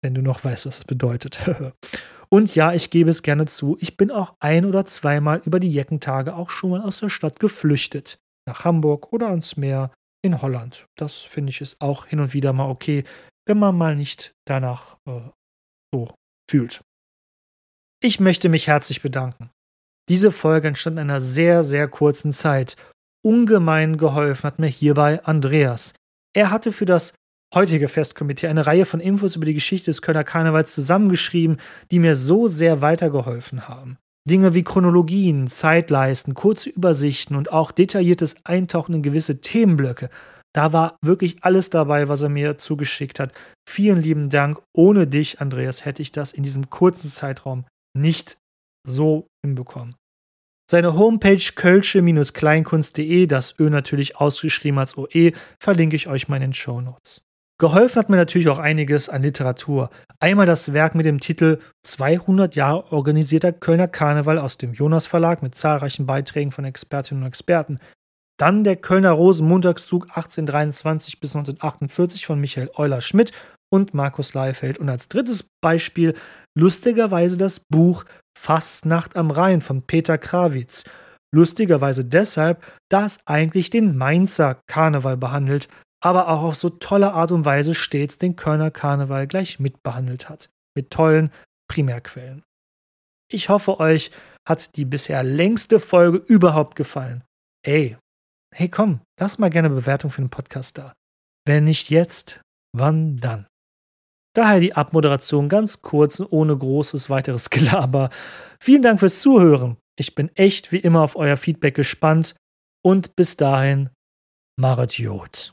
wenn du noch weißt, was es bedeutet. Und ja, ich gebe es gerne zu, ich bin auch ein oder zweimal über die Jeckentage auch schon mal aus der Stadt geflüchtet. Nach Hamburg oder ans Meer in Holland. Das finde ich ist auch hin und wieder mal okay, wenn man mal nicht danach äh, so fühlt. Ich möchte mich herzlich bedanken. Diese Folge entstand in einer sehr, sehr kurzen Zeit. Ungemein geholfen hat mir hierbei Andreas. Er hatte für das heutige Festkomitee eine Reihe von Infos über die Geschichte des Kölner Karnevals zusammengeschrieben, die mir so sehr weitergeholfen haben. Dinge wie Chronologien, Zeitleisten, kurze Übersichten und auch detailliertes Eintauchen in gewisse Themenblöcke. Da war wirklich alles dabei, was er mir zugeschickt hat. Vielen lieben Dank. Ohne dich, Andreas, hätte ich das in diesem kurzen Zeitraum nicht so hinbekommen. Seine Homepage kölsche-kleinkunst.de, das Ö natürlich ausgeschrieben als OE, verlinke ich euch mal in den Show Notes. Geholfen hat mir natürlich auch einiges an Literatur. Einmal das Werk mit dem Titel 200 Jahre organisierter Kölner Karneval aus dem Jonas Verlag mit zahlreichen Beiträgen von Expertinnen und Experten. Dann der Kölner Rosenmontagszug 1823 bis 1948 von Michael Euler-Schmidt und Markus Leifeld. Und als drittes Beispiel lustigerweise das Buch Fastnacht am Rhein von Peter Krawitz. Lustigerweise deshalb, da es eigentlich den Mainzer Karneval behandelt, aber auch auf so tolle Art und Weise stets den Kölner Karneval gleich mitbehandelt hat. Mit tollen Primärquellen. Ich hoffe, euch hat die bisher längste Folge überhaupt gefallen. Ey, hey komm, lass mal gerne Bewertung für den Podcast da. Wenn nicht jetzt, wann dann? Daher die Abmoderation ganz kurz und ohne großes weiteres Gelaber. Vielen Dank fürs Zuhören. Ich bin echt wie immer auf euer Feedback gespannt und bis dahin, Maret Jod.